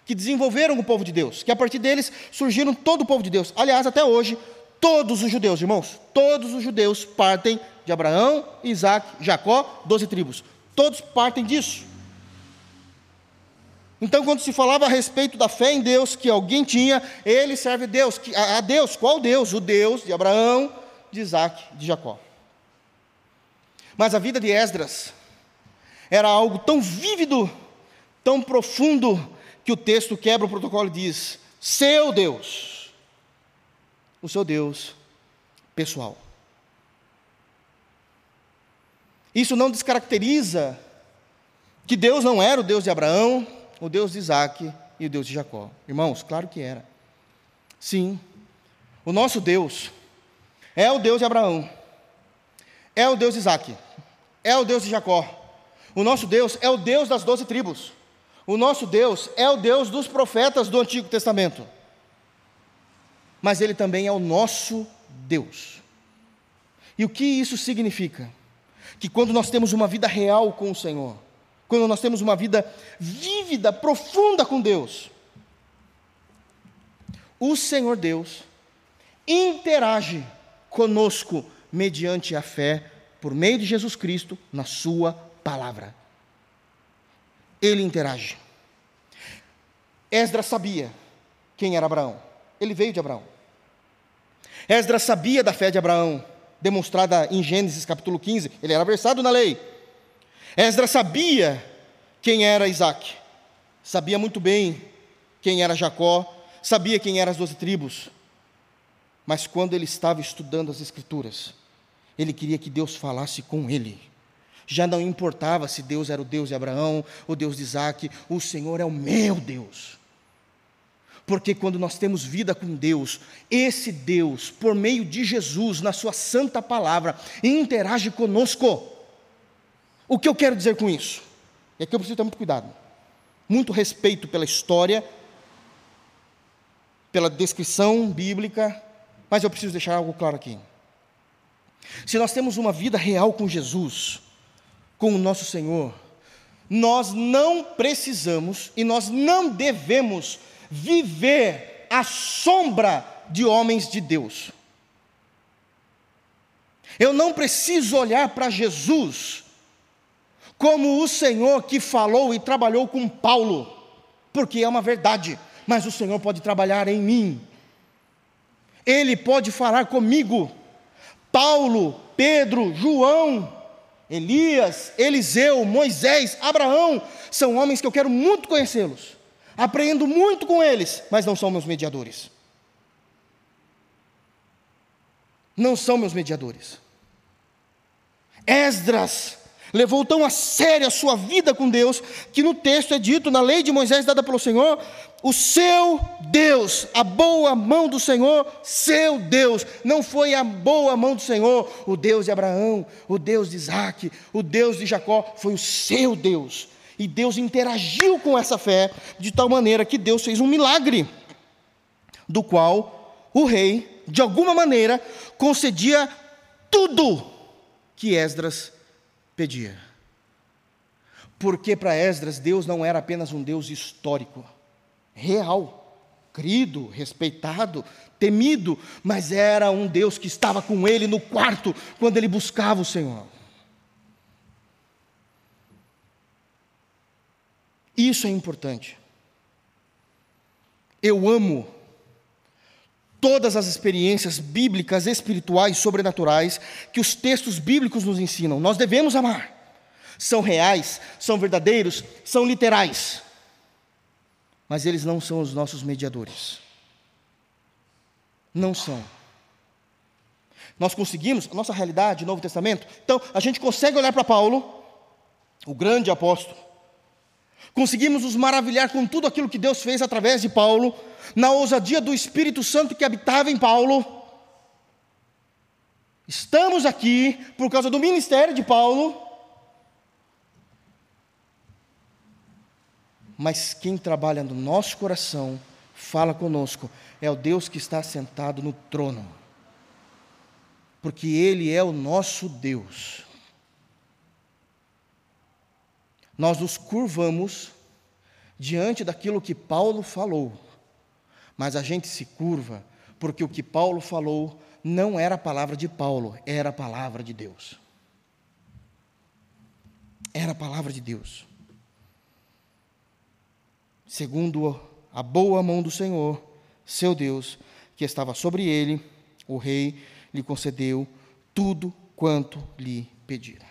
[SPEAKER 1] que desenvolveram o povo de Deus, que a partir deles surgiram todo o povo de Deus. Aliás, até hoje, todos os judeus, irmãos, todos os judeus partem de Abraão, Isaac, Jacó, doze tribos. Todos partem disso. Então, quando se falava a respeito da fé em Deus que alguém tinha, ele serve a Deus. A Deus, qual Deus? O Deus de Abraão, de Isaac, de Jacó. Mas a vida de Esdras era algo tão vívido, tão profundo, que o texto quebra o protocolo e diz: Seu Deus, o seu Deus pessoal. Isso não descaracteriza que Deus não era o Deus de Abraão, o Deus de Isaac e o Deus de Jacó. Irmãos, claro que era. Sim, o nosso Deus é o Deus de Abraão, é o Deus de Isaac, é o Deus de Jacó. O nosso Deus é o Deus das doze tribos. O nosso Deus é o Deus dos profetas do Antigo Testamento. Mas Ele também é o nosso Deus. E o que isso significa? Que quando nós temos uma vida real com o Senhor, quando nós temos uma vida vívida, profunda com Deus, o Senhor Deus interage conosco mediante a fé por meio de Jesus Cristo na Sua palavra. Ele interage. Esdras sabia quem era Abraão. Ele veio de Abraão. Esdras sabia da fé de Abraão, demonstrada em Gênesis capítulo 15. Ele era versado na lei. Esdras sabia quem era Isaac, sabia muito bem quem era Jacó, sabia quem eram as doze tribos. Mas quando ele estava estudando as Escrituras, ele queria que Deus falasse com ele. Já não importava se Deus era o Deus de Abraão, o Deus de Isaac, o Senhor é o meu Deus. Porque quando nós temos vida com Deus, esse Deus, por meio de Jesus, na Sua santa palavra, interage conosco. O que eu quero dizer com isso? E aqui eu preciso ter muito cuidado, muito respeito pela história, pela descrição bíblica, mas eu preciso deixar algo claro aqui. Se nós temos uma vida real com Jesus, com o nosso Senhor, nós não precisamos e nós não devemos viver à sombra de homens de Deus. Eu não preciso olhar para Jesus como o Senhor que falou e trabalhou com Paulo, porque é uma verdade, mas o Senhor pode trabalhar em mim. Ele pode falar comigo. Paulo, Pedro, João, Elias, Eliseu, Moisés, Abraão, são homens que eu quero muito conhecê-los. Aprendo muito com eles, mas não são meus mediadores. Não são meus mediadores. Esdras levou tão a sério a sua vida com Deus, que no texto é dito, na lei de Moisés dada pelo Senhor, o seu Deus, a boa mão do Senhor, seu Deus, não foi a boa mão do Senhor, o Deus de Abraão, o Deus de Isaac, o Deus de Jacó, foi o seu Deus. E Deus interagiu com essa fé de tal maneira que Deus fez um milagre, do qual o rei, de alguma maneira, concedia tudo que Esdras pedia. Porque para Esdras, Deus não era apenas um Deus histórico, real, crido, respeitado, temido, mas era um Deus que estava com ele no quarto quando ele buscava o Senhor. Isso é importante. Eu amo todas as experiências bíblicas, espirituais, sobrenaturais que os textos bíblicos nos ensinam. Nós devemos amar. São reais, são verdadeiros, são literais. Mas eles não são os nossos mediadores. Não são. Nós conseguimos, a nossa realidade, Novo Testamento, então a gente consegue olhar para Paulo, o grande apóstolo, conseguimos nos maravilhar com tudo aquilo que Deus fez através de Paulo, na ousadia do Espírito Santo que habitava em Paulo. Estamos aqui por causa do ministério de Paulo. Mas quem trabalha no nosso coração, fala conosco, é o Deus que está sentado no trono. porque Ele é o nosso Deus. Nós nos curvamos diante daquilo que Paulo falou, mas a gente se curva porque o que Paulo falou não era a palavra de Paulo, era a palavra de Deus. Era a palavra de Deus. Segundo a boa mão do Senhor, seu Deus, que estava sobre ele, o rei lhe concedeu tudo quanto lhe pedira.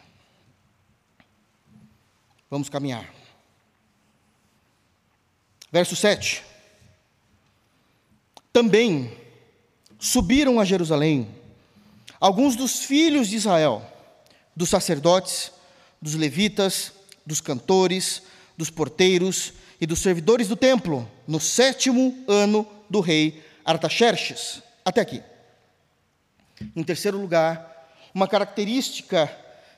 [SPEAKER 1] Vamos caminhar. Verso 7. Também subiram a Jerusalém alguns dos filhos de Israel, dos sacerdotes, dos levitas, dos cantores, dos porteiros e dos servidores do templo, no sétimo ano do rei Artaxerxes. Até aqui. Em terceiro lugar, uma característica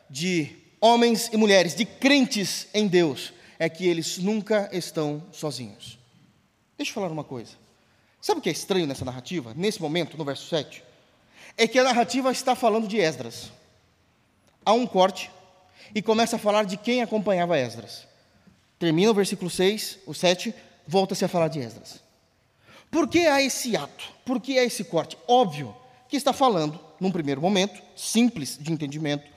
[SPEAKER 1] de homens e mulheres, de crentes em Deus, é que eles nunca estão sozinhos. Deixa eu falar uma coisa. Sabe o que é estranho nessa narrativa, nesse momento, no verso 7? É que a narrativa está falando de Esdras. Há um corte e começa a falar de quem acompanhava Esdras. Termina o versículo 6, o 7, volta-se a falar de Esdras. Por que há esse ato? Por que há esse corte? Óbvio que está falando, num primeiro momento, simples de entendimento,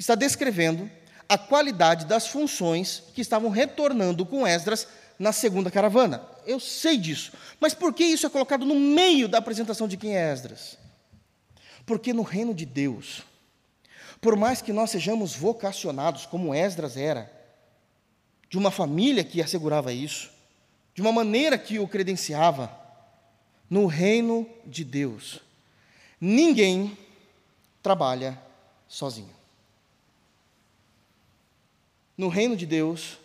[SPEAKER 1] está descrevendo a qualidade das funções que estavam retornando com Esdras na segunda caravana. Eu sei disso. Mas por que isso é colocado no meio da apresentação de quem é Esdras? Porque no reino de Deus, por mais que nós sejamos vocacionados, como Esdras era, de uma família que assegurava isso, de uma maneira que o credenciava, no reino de Deus, Ninguém trabalha sozinho. No reino de Deus,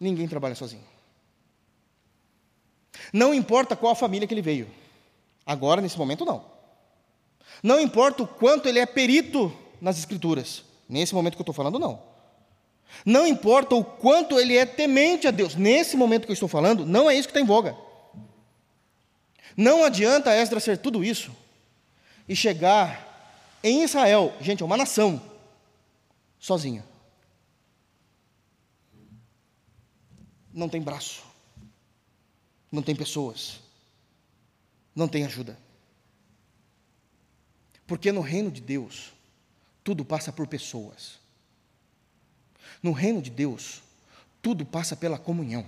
[SPEAKER 1] ninguém trabalha sozinho. Não importa qual família que ele veio. Agora, nesse momento, não. Não importa o quanto ele é perito nas Escrituras. Nesse momento que eu estou falando, não. Não importa o quanto ele é temente a Deus. Nesse momento que eu estou falando, não é isso que está em voga. Não adianta Esdras ser tudo isso e chegar em Israel, gente, é uma nação, sozinha. Não tem braço, não tem pessoas, não tem ajuda. Porque no reino de Deus, tudo passa por pessoas. No reino de Deus, tudo passa pela comunhão.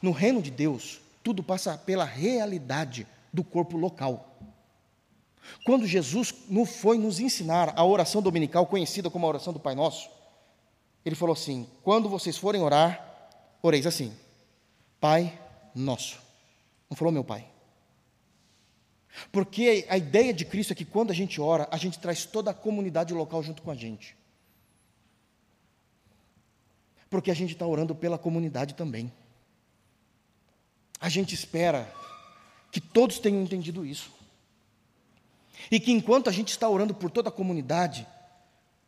[SPEAKER 1] No reino de Deus, tudo passa pela realidade do corpo local. Quando Jesus foi nos ensinar a oração dominical, conhecida como a oração do Pai Nosso, ele falou assim: quando vocês forem orar, oreis assim: Pai Nosso. Não falou meu Pai. Porque a ideia de Cristo é que quando a gente ora, a gente traz toda a comunidade local junto com a gente. Porque a gente está orando pela comunidade também. A gente espera que todos tenham entendido isso. E que enquanto a gente está orando por toda a comunidade,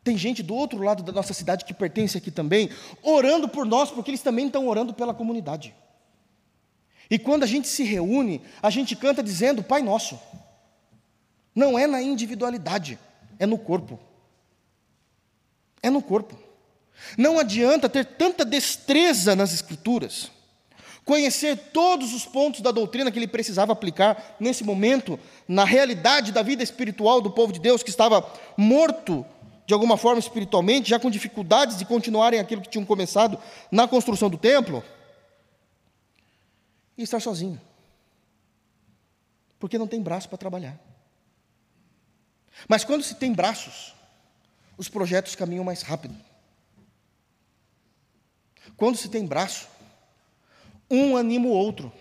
[SPEAKER 1] tem gente do outro lado da nossa cidade que pertence aqui também, orando por nós, porque eles também estão orando pela comunidade. E quando a gente se reúne, a gente canta dizendo Pai Nosso. Não é na individualidade, é no corpo. É no corpo. Não adianta ter tanta destreza nas Escrituras conhecer todos os pontos da doutrina que ele precisava aplicar nesse momento, na realidade da vida espiritual do povo de Deus que estava morto de alguma forma espiritualmente, já com dificuldades de continuarem aquilo que tinham começado na construção do templo, e estar sozinho. Porque não tem braço para trabalhar. Mas quando se tem braços, os projetos caminham mais rápido. Quando se tem braço, um anima o outro.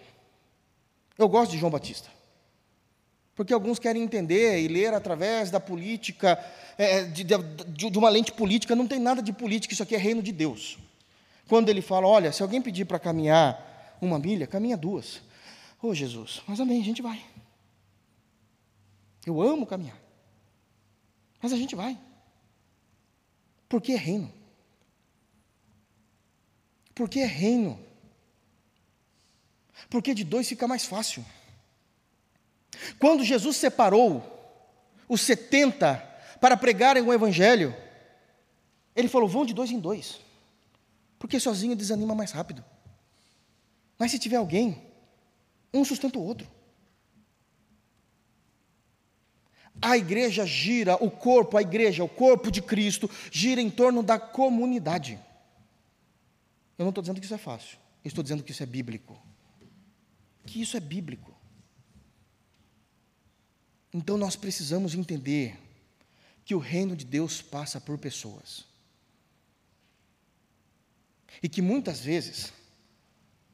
[SPEAKER 1] Eu gosto de João Batista. Porque alguns querem entender e ler através da política, é, de, de, de, uma lente política, não tem nada de política, isso aqui é reino de Deus. Quando ele fala, olha, se alguém pedir para caminhar uma milha, caminha duas. Ô oh, Jesus, mas amém, a gente vai. Eu amo caminhar. Mas a gente vai. Porque é reino. Porque é reino. Porque de dois fica mais fácil. Quando Jesus separou os 70 para pregarem o Evangelho, ele falou: vão de dois em dois, porque sozinho desanima mais rápido. Mas se tiver alguém, um sustenta o outro. A igreja gira, o corpo, a igreja, o corpo de Cristo, gira em torno da comunidade. Eu não estou dizendo que isso é fácil, eu estou dizendo que isso é bíblico. Que isso é bíblico. Então nós precisamos entender que o reino de Deus passa por pessoas. E que muitas vezes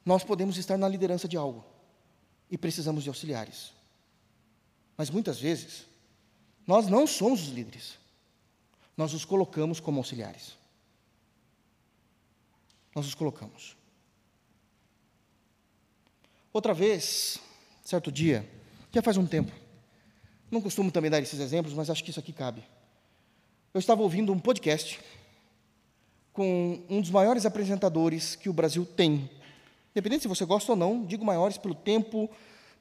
[SPEAKER 1] nós podemos estar na liderança de algo e precisamos de auxiliares. Mas muitas vezes nós não somos os líderes. Nós os colocamos como auxiliares. Nós os colocamos. Outra vez, certo dia, já faz um tempo, não costumo também dar esses exemplos, mas acho que isso aqui cabe. Eu estava ouvindo um podcast com um dos maiores apresentadores que o Brasil tem. Independente se você gosta ou não, digo maiores pelo tempo,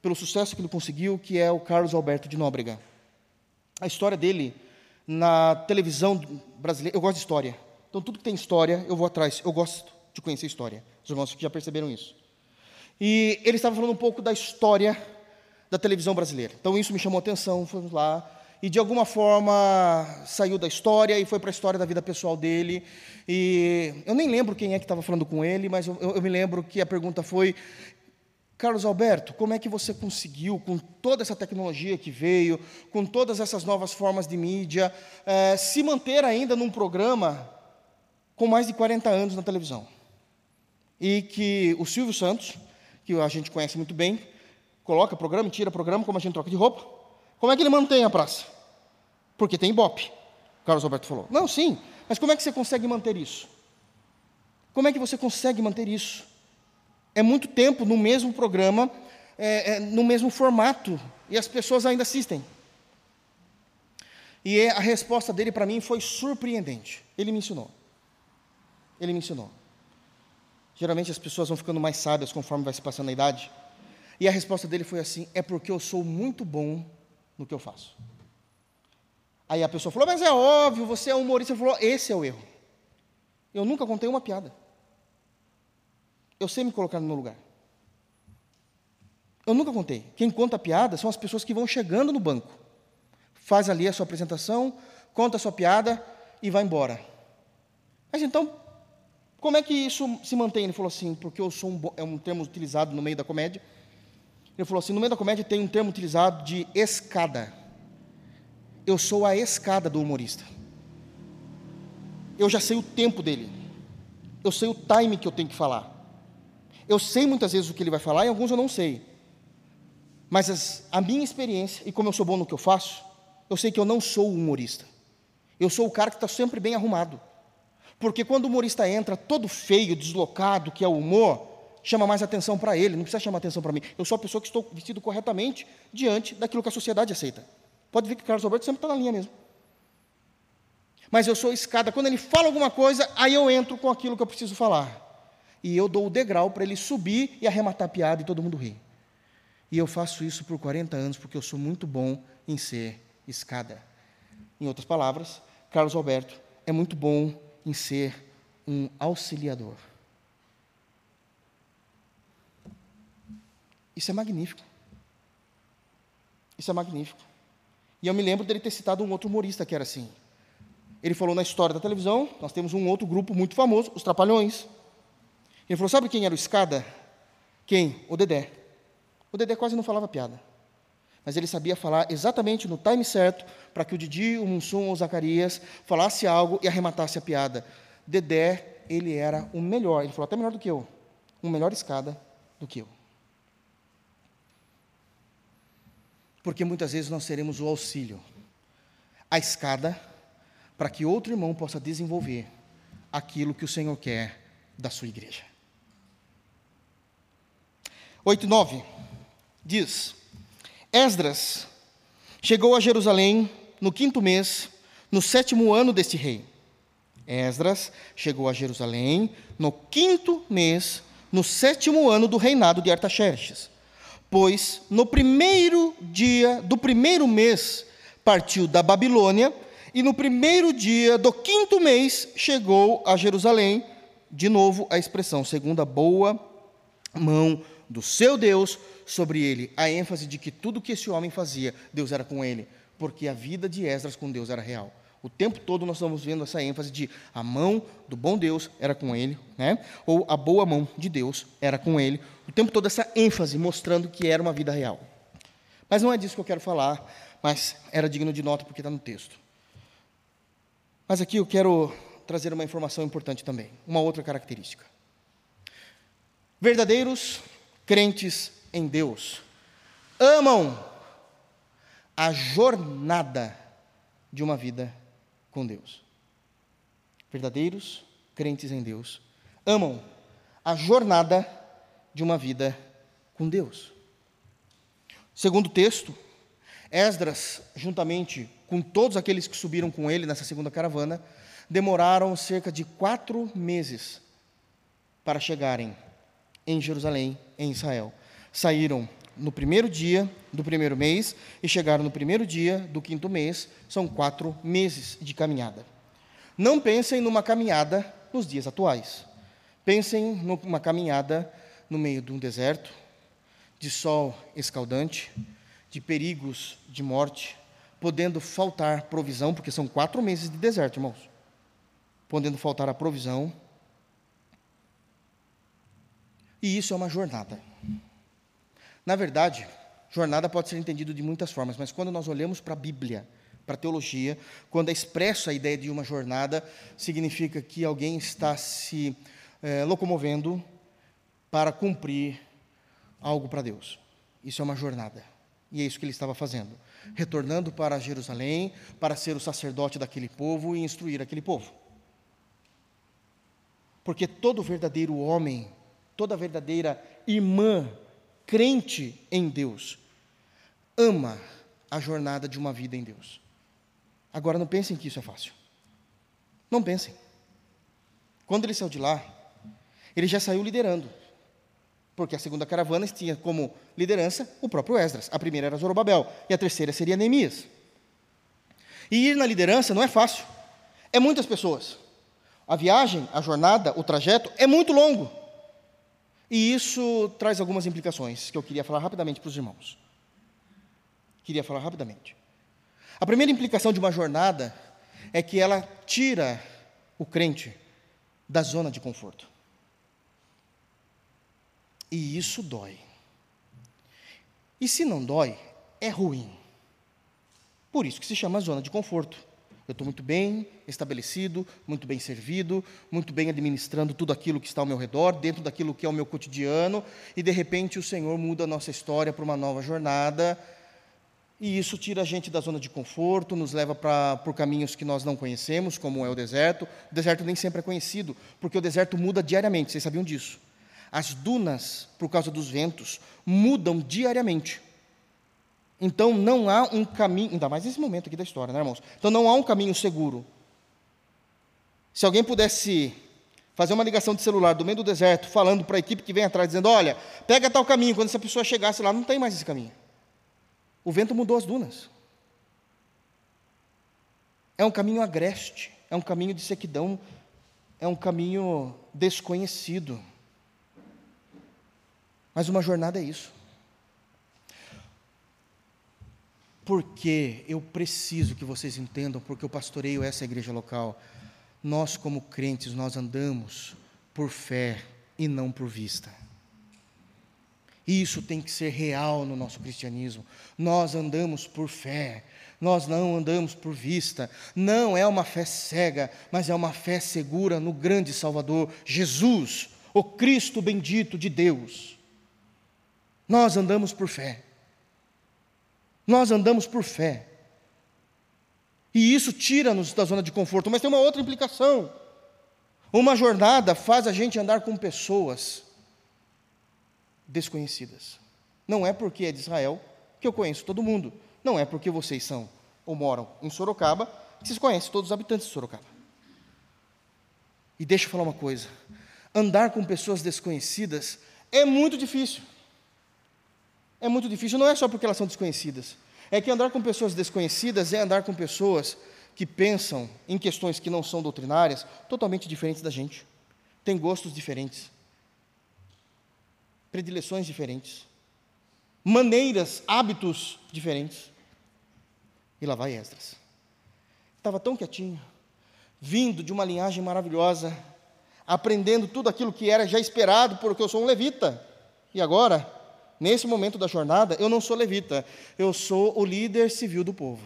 [SPEAKER 1] pelo sucesso que ele conseguiu, que é o Carlos Alberto de Nóbrega a história dele na televisão brasileira. Eu gosto de história. Então, tudo que tem história, eu vou atrás. Eu gosto de conhecer história. Os irmãos já perceberam isso. E ele estava falando um pouco da história da televisão brasileira. Então, isso me chamou a atenção. Fomos lá. E, de alguma forma, saiu da história e foi para a história da vida pessoal dele. E eu nem lembro quem é que estava falando com ele, mas eu, eu, me lembro que a pergunta foi: Carlos Alberto, como é que você conseguiu, com toda essa tecnologia que veio, com todas essas novas formas de mídia, eh, se manter ainda num programa com mais de 40 anos na televisão? E que o Silvio Santos, que a gente conhece muito bem, coloca programa, tira programa, como a gente troca de roupa. Como é que ele mantém a praça? Porque tem Ibope, Carlos Alberto falou. Não, sim, mas como é que você consegue manter isso? Como é que você consegue manter isso? é muito tempo no mesmo programa, é, é, no mesmo formato, e as pessoas ainda assistem. E é, a resposta dele para mim foi surpreendente. Ele me ensinou. Ele me ensinou. Geralmente as pessoas vão ficando mais sábias conforme vai se passando a idade. E a resposta dele foi assim: é porque eu sou muito bom no que eu faço. Aí a pessoa falou: mas é óbvio, você é humorista. Ele falou: esse é o erro. Eu nunca contei uma piada. Eu sei me colocar no meu lugar. Eu nunca contei. Quem conta piada são as pessoas que vão chegando no banco. Faz ali a sua apresentação, conta a sua piada e vai embora. Mas então, como é que isso se mantém? Ele falou assim, porque eu sou um, é um termo utilizado no meio da comédia. Ele falou assim, no meio da comédia tem um termo utilizado de escada. Eu sou a escada do humorista. Eu já sei o tempo dele. Eu sei o time que eu tenho que falar. Eu sei muitas vezes o que ele vai falar e alguns eu não sei. Mas as, a minha experiência, e como eu sou bom no que eu faço, eu sei que eu não sou o humorista. Eu sou o cara que está sempre bem arrumado. Porque quando o humorista entra todo feio, deslocado, que é o humor, chama mais atenção para ele, não precisa chamar atenção para mim. Eu sou a pessoa que estou vestido corretamente diante daquilo que a sociedade aceita. Pode ver que o Carlos Alberto sempre está na linha mesmo. Mas eu sou escada. Quando ele fala alguma coisa, aí eu entro com aquilo que eu preciso falar e eu dou o degrau para ele subir e arrematar a piada e todo mundo rir. E eu faço isso por 40 anos porque eu sou muito bom em ser escada. Em outras palavras, Carlos Alberto é muito bom em ser um auxiliador. Isso é magnífico. Isso é magnífico. E eu me lembro dele ter citado um outro humorista que era assim. Ele falou na história da televisão, nós temos um outro grupo muito famoso, os Trapalhões. Ele falou: Sabe quem era o escada? Quem? O Dedé. O Dedé quase não falava piada. Mas ele sabia falar exatamente no time certo para que o Didi, o Mussum ou o Zacarias falasse algo e arrematasse a piada. Dedé, ele era o melhor. Ele falou até melhor do que eu. Um melhor escada do que eu. Porque muitas vezes nós seremos o auxílio, a escada, para que outro irmão possa desenvolver aquilo que o Senhor quer da sua igreja. 8 9 diz: Esdras chegou a Jerusalém no quinto mês, no sétimo ano deste rei. Esdras chegou a Jerusalém no quinto mês, no sétimo ano do reinado de Artaxerxes. Pois no primeiro dia do primeiro mês partiu da Babilônia e no primeiro dia do quinto mês chegou a Jerusalém. De novo a expressão, segundo a boa mão do seu Deus sobre ele. A ênfase de que tudo que esse homem fazia, Deus era com ele, porque a vida de Esdras com Deus era real. O tempo todo nós estamos vendo essa ênfase de a mão do bom Deus era com ele, né? ou a boa mão de Deus era com ele. O tempo todo essa ênfase mostrando que era uma vida real. Mas não é disso que eu quero falar, mas era digno de nota porque está no texto. Mas aqui eu quero trazer uma informação importante também, uma outra característica. Verdadeiros crentes em Deus amam a jornada de uma vida com Deus. Verdadeiros crentes em Deus amam a jornada de uma vida com Deus. Segundo texto, Esdras, juntamente com todos aqueles que subiram com ele nessa segunda caravana, demoraram cerca de quatro meses para chegarem em Jerusalém, em Israel. Saíram no primeiro dia do primeiro mês e chegaram no primeiro dia do quinto mês, são quatro meses de caminhada. Não pensem numa caminhada nos dias atuais. Pensem numa caminhada no meio de um deserto, de sol escaldante, de perigos de morte, podendo faltar provisão, porque são quatro meses de deserto, irmãos. Podendo faltar a provisão. E isso é uma jornada. Na verdade, jornada pode ser entendido de muitas formas, mas quando nós olhamos para a Bíblia, para a teologia, quando é expresso a ideia de uma jornada, significa que alguém está se é, locomovendo para cumprir algo para Deus. Isso é uma jornada. E é isso que ele estava fazendo. Retornando para Jerusalém, para ser o sacerdote daquele povo e instruir aquele povo. Porque todo verdadeiro homem, toda verdadeira irmã crente em Deus, ama a jornada de uma vida em Deus. Agora não pensem que isso é fácil. Não pensem. Quando ele saiu de lá, ele já saiu liderando. Porque a segunda caravana tinha como liderança o próprio Esdras. A primeira era Zorobabel e a terceira seria Neemias. E ir na liderança não é fácil. É muitas pessoas. A viagem, a jornada, o trajeto é muito longo. E isso traz algumas implicações que eu queria falar rapidamente para os irmãos. Queria falar rapidamente. A primeira implicação de uma jornada é que ela tira o crente da zona de conforto. E isso dói. E se não dói, é ruim. Por isso que se chama zona de conforto. Eu estou muito bem estabelecido, muito bem servido, muito bem administrando tudo aquilo que está ao meu redor, dentro daquilo que é o meu cotidiano, e de repente o Senhor muda a nossa história para uma nova jornada, e isso tira a gente da zona de conforto, nos leva para, por caminhos que nós não conhecemos, como é o deserto. O deserto nem sempre é conhecido, porque o deserto muda diariamente, vocês sabiam disso? As dunas, por causa dos ventos, mudam diariamente. Então não há um caminho, ainda mais nesse momento aqui da história, né, irmãos? Então não há um caminho seguro. Se alguém pudesse fazer uma ligação de celular do meio do deserto, falando para a equipe que vem atrás, dizendo: olha, pega tal caminho, quando essa pessoa chegasse lá, não tem mais esse caminho. O vento mudou as dunas. É um caminho agreste, é um caminho de sequidão, é um caminho desconhecido. Mas uma jornada é isso. Porque eu preciso que vocês entendam, porque eu pastoreio essa igreja local. Nós, como crentes, nós andamos por fé e não por vista. Isso tem que ser real no nosso cristianismo. Nós andamos por fé, nós não andamos por vista. Não é uma fé cega, mas é uma fé segura no grande Salvador, Jesus, o Cristo bendito de Deus. Nós andamos por fé. Nós andamos por fé. E isso tira-nos da zona de conforto, mas tem uma outra implicação. Uma jornada faz a gente andar com pessoas desconhecidas. Não é porque é de Israel que eu conheço todo mundo. Não é porque vocês são ou moram em Sorocaba que vocês conhecem todos os habitantes de Sorocaba. E deixa eu falar uma coisa: andar com pessoas desconhecidas é muito difícil. É muito difícil, não é só porque elas são desconhecidas, é que andar com pessoas desconhecidas é andar com pessoas que pensam em questões que não são doutrinárias, totalmente diferentes da gente. Tem gostos diferentes, predileções diferentes, maneiras, hábitos diferentes. E lá vai Esdras. Estava tão quietinho, vindo de uma linhagem maravilhosa, aprendendo tudo aquilo que era já esperado, porque eu sou um levita. E agora, nesse momento da jornada, eu não sou levita, eu sou o líder civil do povo.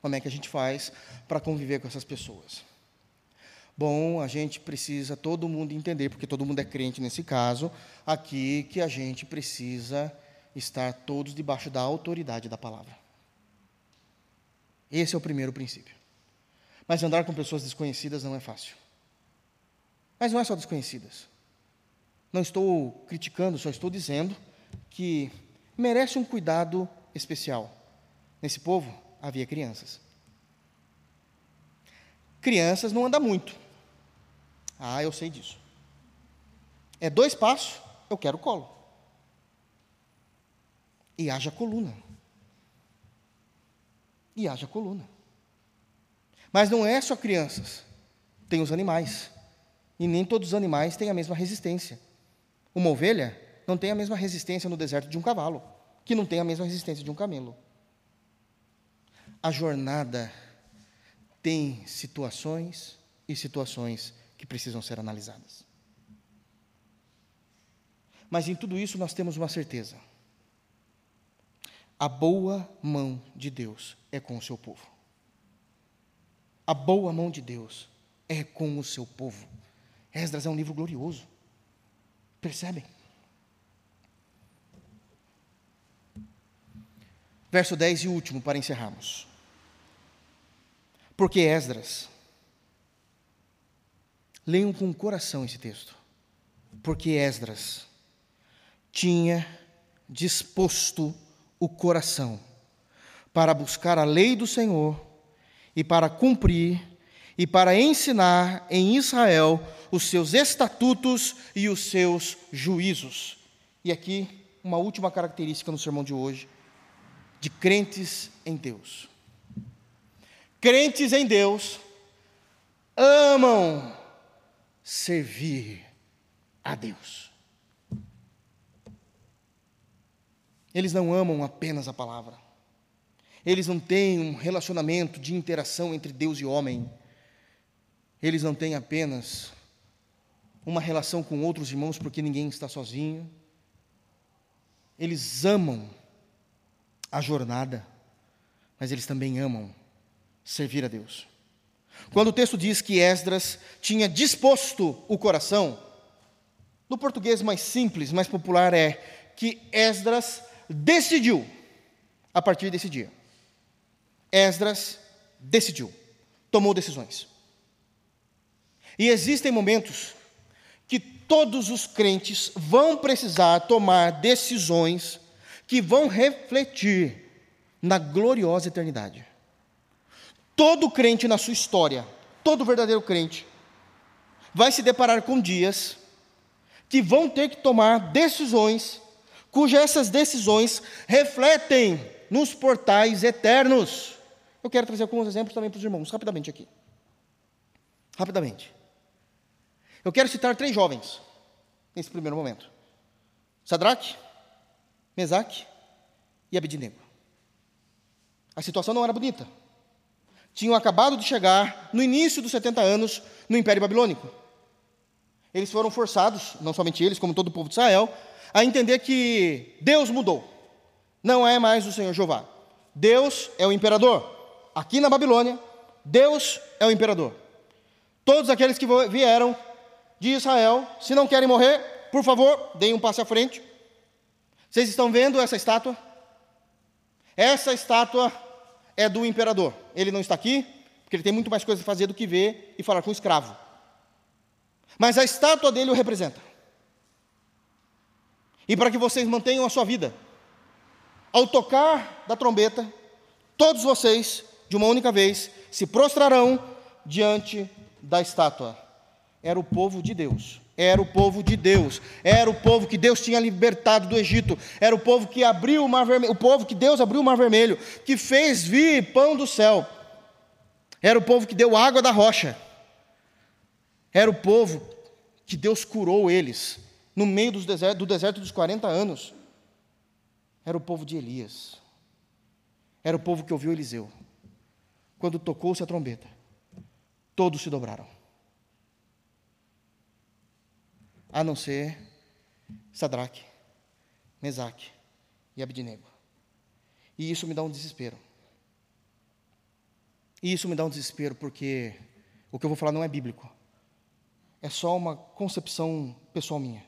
[SPEAKER 1] Como é que a gente faz para conviver com essas pessoas? Bom, a gente precisa todo mundo entender, porque todo mundo é crente nesse caso, aqui que a gente precisa estar todos debaixo da autoridade da palavra. Esse é o primeiro princípio. Mas andar com pessoas desconhecidas não é fácil. Mas não é só desconhecidas. Não estou criticando, só estou dizendo que merece um cuidado especial. Nesse povo, havia crianças. Crianças não andam muito. Ah, eu sei disso. É dois passos, eu quero colo. E haja coluna. E haja coluna. Mas não é só crianças, tem os animais. E nem todos os animais têm a mesma resistência. Uma ovelha não tem a mesma resistência no deserto de um cavalo, que não tem a mesma resistência de um camelo a jornada tem situações e situações que precisam ser analisadas. Mas em tudo isso nós temos uma certeza: a boa mão de Deus é com o seu povo. A boa mão de Deus é com o seu povo. Esdras é um livro glorioso. Percebem? Verso 10 e último para encerrarmos. Porque Esdras, leiam com o coração esse texto. Porque Esdras tinha disposto o coração para buscar a lei do Senhor e para cumprir e para ensinar em Israel os seus estatutos e os seus juízos. E aqui, uma última característica no sermão de hoje, de crentes em Deus crentes em Deus, amam servir a Deus. Eles não amam apenas a palavra. Eles não têm um relacionamento de interação entre Deus e homem. Eles não têm apenas uma relação com outros irmãos porque ninguém está sozinho. Eles amam a jornada, mas eles também amam servir a Deus. Quando o texto diz que Esdras tinha disposto o coração, no português mais simples, mais popular é que Esdras decidiu a partir desse dia. Esdras decidiu, tomou decisões. E existem momentos que todos os crentes vão precisar tomar decisões que vão refletir na gloriosa eternidade. Todo crente na sua história, todo verdadeiro crente, vai se deparar com dias que vão ter que tomar decisões, cujas essas decisões refletem nos portais eternos. Eu quero trazer alguns exemplos também para os irmãos, rapidamente aqui. Rapidamente. Eu quero citar três jovens nesse primeiro momento: Sadraque, Mesaque e Abednego. A situação não era bonita tinham acabado de chegar, no início dos 70 anos, no Império Babilônico. Eles foram forçados, não somente eles, como todo o povo de Israel, a entender que Deus mudou. Não é mais o Senhor Jeová. Deus é o imperador. Aqui na Babilônia, Deus é o imperador. Todos aqueles que vieram de Israel, se não querem morrer, por favor, deem um passo à frente. Vocês estão vendo essa estátua? Essa estátua é do imperador. Ele não está aqui, porque ele tem muito mais coisa a fazer do que ver e falar com o escravo. Mas a estátua dele o representa. E para que vocês mantenham a sua vida, ao tocar da trombeta, todos vocês, de uma única vez, se prostrarão diante da estátua. Era o povo de Deus, era o povo de Deus, era o povo que Deus tinha libertado do Egito, era o povo que abriu o mar vermelho, o povo que Deus abriu o mar vermelho, que fez vir pão do céu, era o povo que deu água da rocha, era o povo que Deus curou eles no meio do deserto, do deserto dos 40 anos, era o povo de Elias, era o povo que ouviu Eliseu, quando tocou-se a trombeta, todos se dobraram. A não ser Sadraque, Mesaque e Abidnego. E isso me dá um desespero. E isso me dá um desespero porque o que eu vou falar não é bíblico. É só uma concepção pessoal minha.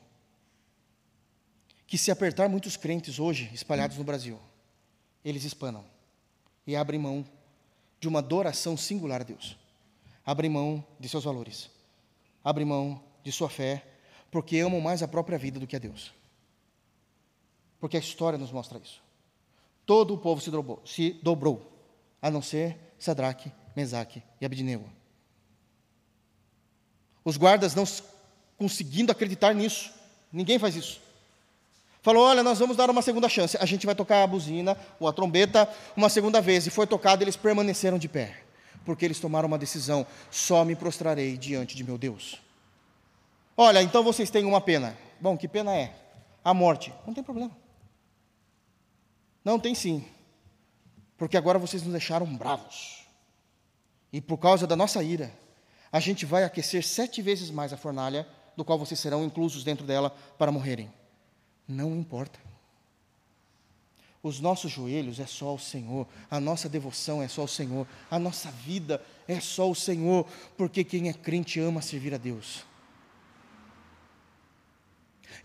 [SPEAKER 1] Que se apertar muitos crentes hoje espalhados no Brasil, eles espanam e abrem mão de uma adoração singular a Deus. Abrem mão de seus valores. Abrem mão de sua fé porque amam mais a própria vida do que a Deus. Porque a história nos mostra isso. Todo o povo se dobrou, se dobrou a não ser Sadraque, Mesaque e Abednego. Os guardas não conseguindo acreditar nisso. Ninguém faz isso. Falou: olha, nós vamos dar uma segunda chance. A gente vai tocar a buzina ou a trombeta uma segunda vez. E foi tocado, eles permaneceram de pé. Porque eles tomaram uma decisão: só me prostrarei diante de meu Deus. Olha, então vocês têm uma pena. Bom, que pena é? A morte. Não tem problema. Não, tem sim. Porque agora vocês nos deixaram bravos. E por causa da nossa ira, a gente vai aquecer sete vezes mais a fornalha, do qual vocês serão inclusos dentro dela para morrerem. Não importa. Os nossos joelhos é só o Senhor, a nossa devoção é só o Senhor, a nossa vida é só o Senhor, porque quem é crente ama servir a Deus.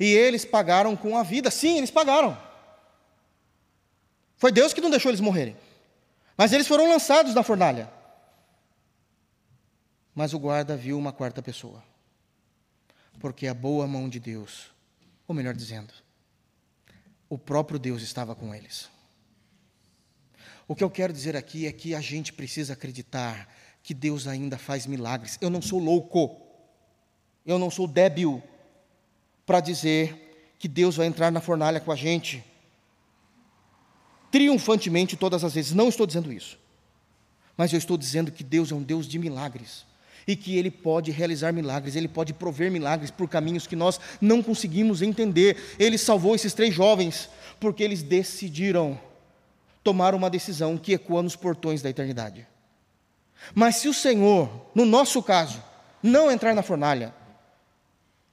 [SPEAKER 1] E eles pagaram com a vida. Sim, eles pagaram. Foi Deus que não deixou eles morrerem. Mas eles foram lançados na fornalha. Mas o guarda viu uma quarta pessoa. Porque a boa mão de Deus, ou melhor dizendo, o próprio Deus estava com eles. O que eu quero dizer aqui é que a gente precisa acreditar que Deus ainda faz milagres. Eu não sou louco. Eu não sou débil para dizer que Deus vai entrar na fornalha com a gente triunfantemente todas as vezes. Não estou dizendo isso. Mas eu estou dizendo que Deus é um Deus de milagres e que Ele pode realizar milagres, Ele pode prover milagres por caminhos que nós não conseguimos entender. Ele salvou esses três jovens porque eles decidiram tomar uma decisão que ecoa nos portões da eternidade. Mas se o Senhor, no nosso caso, não entrar na fornalha,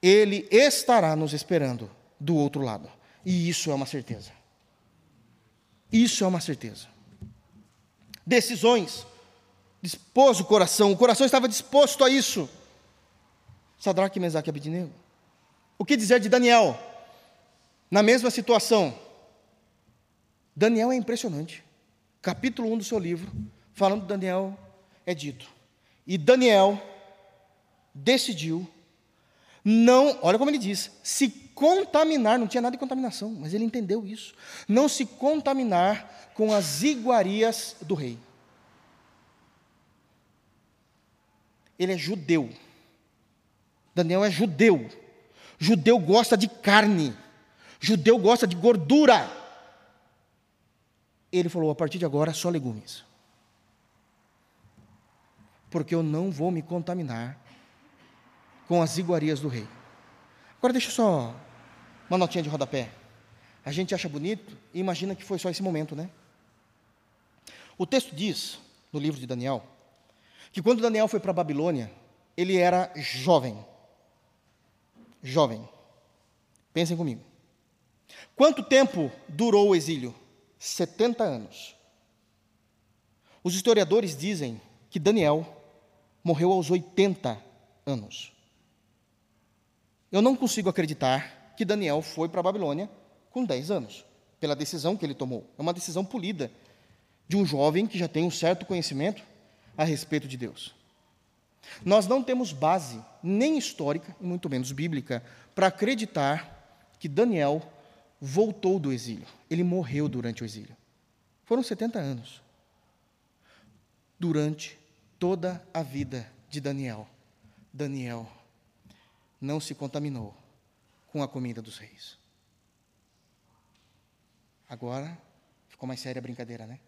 [SPEAKER 1] ele estará nos esperando do outro lado. E isso é uma certeza. Isso é uma certeza. Decisões. Dispôs o coração, o coração estava disposto a isso. Sadraque, Mesaque e. O que dizer de Daniel? Na mesma situação. Daniel é impressionante. Capítulo 1 do seu livro, falando de Daniel, é dito. E Daniel decidiu não, olha como ele diz, se contaminar, não tinha nada de contaminação, mas ele entendeu isso. Não se contaminar com as iguarias do rei. Ele é judeu. Daniel é judeu. Judeu gosta de carne. Judeu gosta de gordura. Ele falou: a partir de agora, só legumes. Porque eu não vou me contaminar com as iguarias do rei. Agora deixa só uma notinha de rodapé. A gente acha bonito e imagina que foi só esse momento, né? O texto diz, no livro de Daniel, que quando Daniel foi para a Babilônia, ele era jovem. Jovem. Pensem comigo. Quanto tempo durou o exílio? 70 anos. Os historiadores dizem que Daniel morreu aos 80 anos. Eu não consigo acreditar que Daniel foi para a Babilônia com 10 anos, pela decisão que ele tomou. É uma decisão polida de um jovem que já tem um certo conhecimento a respeito de Deus. Nós não temos base, nem histórica, e muito menos bíblica, para acreditar que Daniel voltou do exílio. Ele morreu durante o exílio. Foram 70 anos. Durante toda a vida de Daniel, Daniel não se contaminou com a comida dos reis. Agora ficou mais séria a brincadeira, né?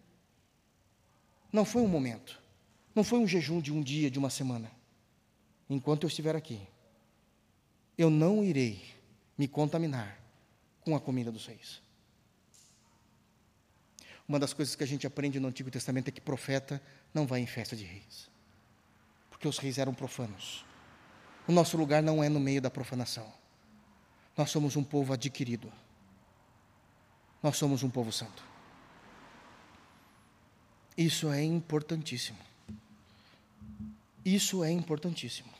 [SPEAKER 1] Não foi um momento, não foi um jejum de um dia, de uma semana. Enquanto eu estiver aqui, eu não irei me contaminar com a comida dos reis. Uma das coisas que a gente aprende no Antigo Testamento é que profeta não vai em festa de reis, porque os reis eram profanos. O nosso lugar não é no meio da profanação. Nós somos um povo adquirido. Nós somos um povo santo. Isso é importantíssimo. Isso é importantíssimo.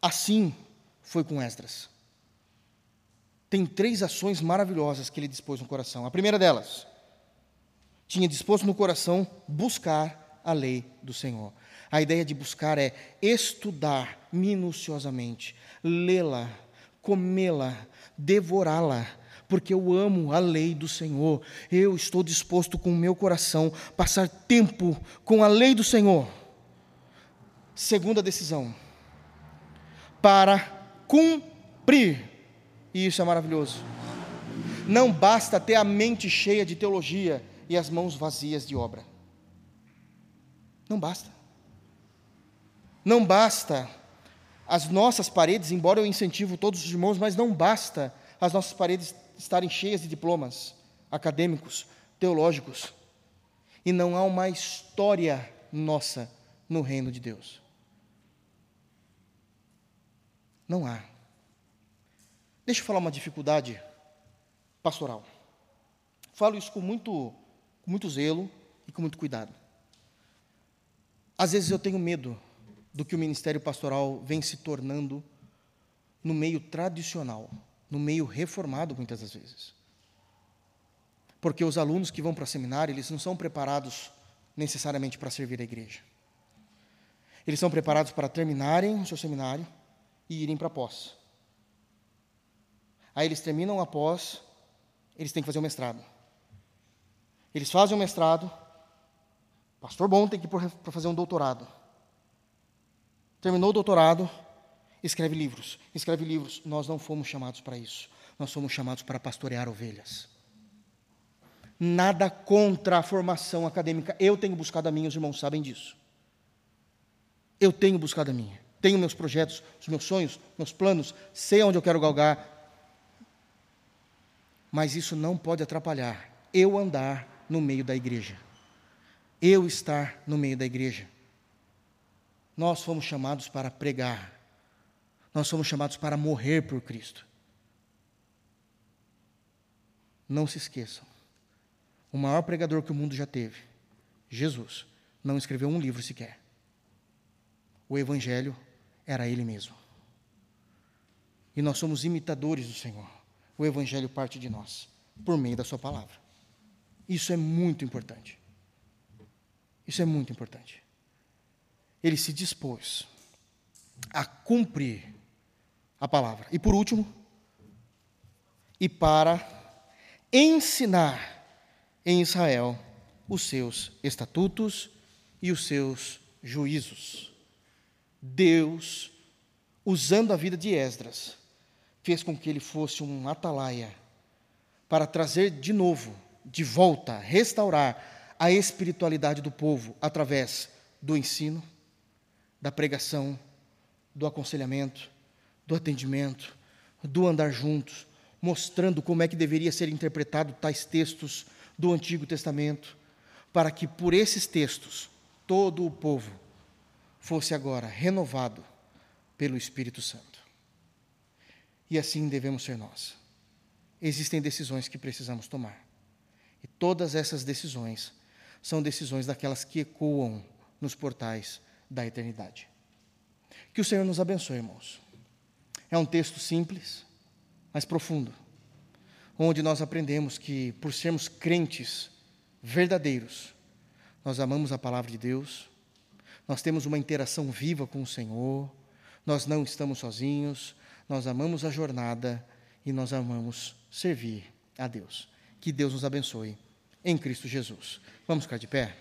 [SPEAKER 1] Assim foi com Esdras. Tem três ações maravilhosas que ele dispôs no coração. A primeira delas, tinha disposto no coração buscar a lei do Senhor. A ideia de buscar é estudar minuciosamente, lê-la, comê-la, devorá-la, porque eu amo a lei do Senhor. Eu estou disposto com o meu coração passar tempo com a lei do Senhor. Segunda decisão, para cumprir, e isso é maravilhoso. Não basta ter a mente cheia de teologia e as mãos vazias de obra. Não basta. Não basta as nossas paredes, embora eu incentivo todos os irmãos, mas não basta as nossas paredes estarem cheias de diplomas acadêmicos, teológicos, e não há uma história nossa no reino de Deus. Não há. Deixa eu falar uma dificuldade pastoral. Falo isso com muito com muito zelo e com muito cuidado. Às vezes eu tenho medo do que o ministério pastoral vem se tornando no meio tradicional, no meio reformado muitas das vezes. Porque os alunos que vão para seminário, eles não são preparados necessariamente para servir a igreja. Eles são preparados para terminarem o seu seminário e irem para a pós. Aí eles terminam a pós, eles têm que fazer o mestrado. Eles fazem um mestrado, pastor bom tem que ir para fazer um doutorado. Terminou o doutorado, escreve livros. Escreve livros. Nós não fomos chamados para isso. Nós fomos chamados para pastorear ovelhas. Nada contra a formação acadêmica. Eu tenho buscado a minha, os irmãos sabem disso. Eu tenho buscado a minha. Tenho meus projetos, os meus sonhos, meus planos, sei onde eu quero galgar. Mas isso não pode atrapalhar eu andar no meio da igreja. Eu estar no meio da igreja. Nós fomos chamados para pregar. Nós fomos chamados para morrer por Cristo. Não se esqueçam. O maior pregador que o mundo já teve, Jesus, não escreveu um livro sequer. O Evangelho era Ele mesmo. E nós somos imitadores do Senhor. O Evangelho parte de nós, por meio da Sua palavra. Isso é muito importante. Isso é muito importante. Ele se dispôs a cumprir a palavra. E por último, e para ensinar em Israel os seus estatutos e os seus juízos. Deus, usando a vida de Esdras, fez com que ele fosse um atalaia para trazer de novo de volta, restaurar a espiritualidade do povo através do ensino, da pregação, do aconselhamento, do atendimento, do andar juntos, mostrando como é que deveria ser interpretado tais textos do Antigo Testamento, para que por esses textos todo o povo fosse agora renovado pelo Espírito Santo. E assim devemos ser nós. Existem decisões que precisamos tomar. E todas essas decisões são decisões daquelas que ecoam nos portais da eternidade. Que o Senhor nos abençoe, irmãos. É um texto simples, mas profundo, onde nós aprendemos que, por sermos crentes verdadeiros, nós amamos a palavra de Deus, nós temos uma interação viva com o Senhor, nós não estamos sozinhos, nós amamos a jornada e nós amamos servir a Deus. Que Deus nos abençoe em Cristo Jesus. Vamos ficar de pé?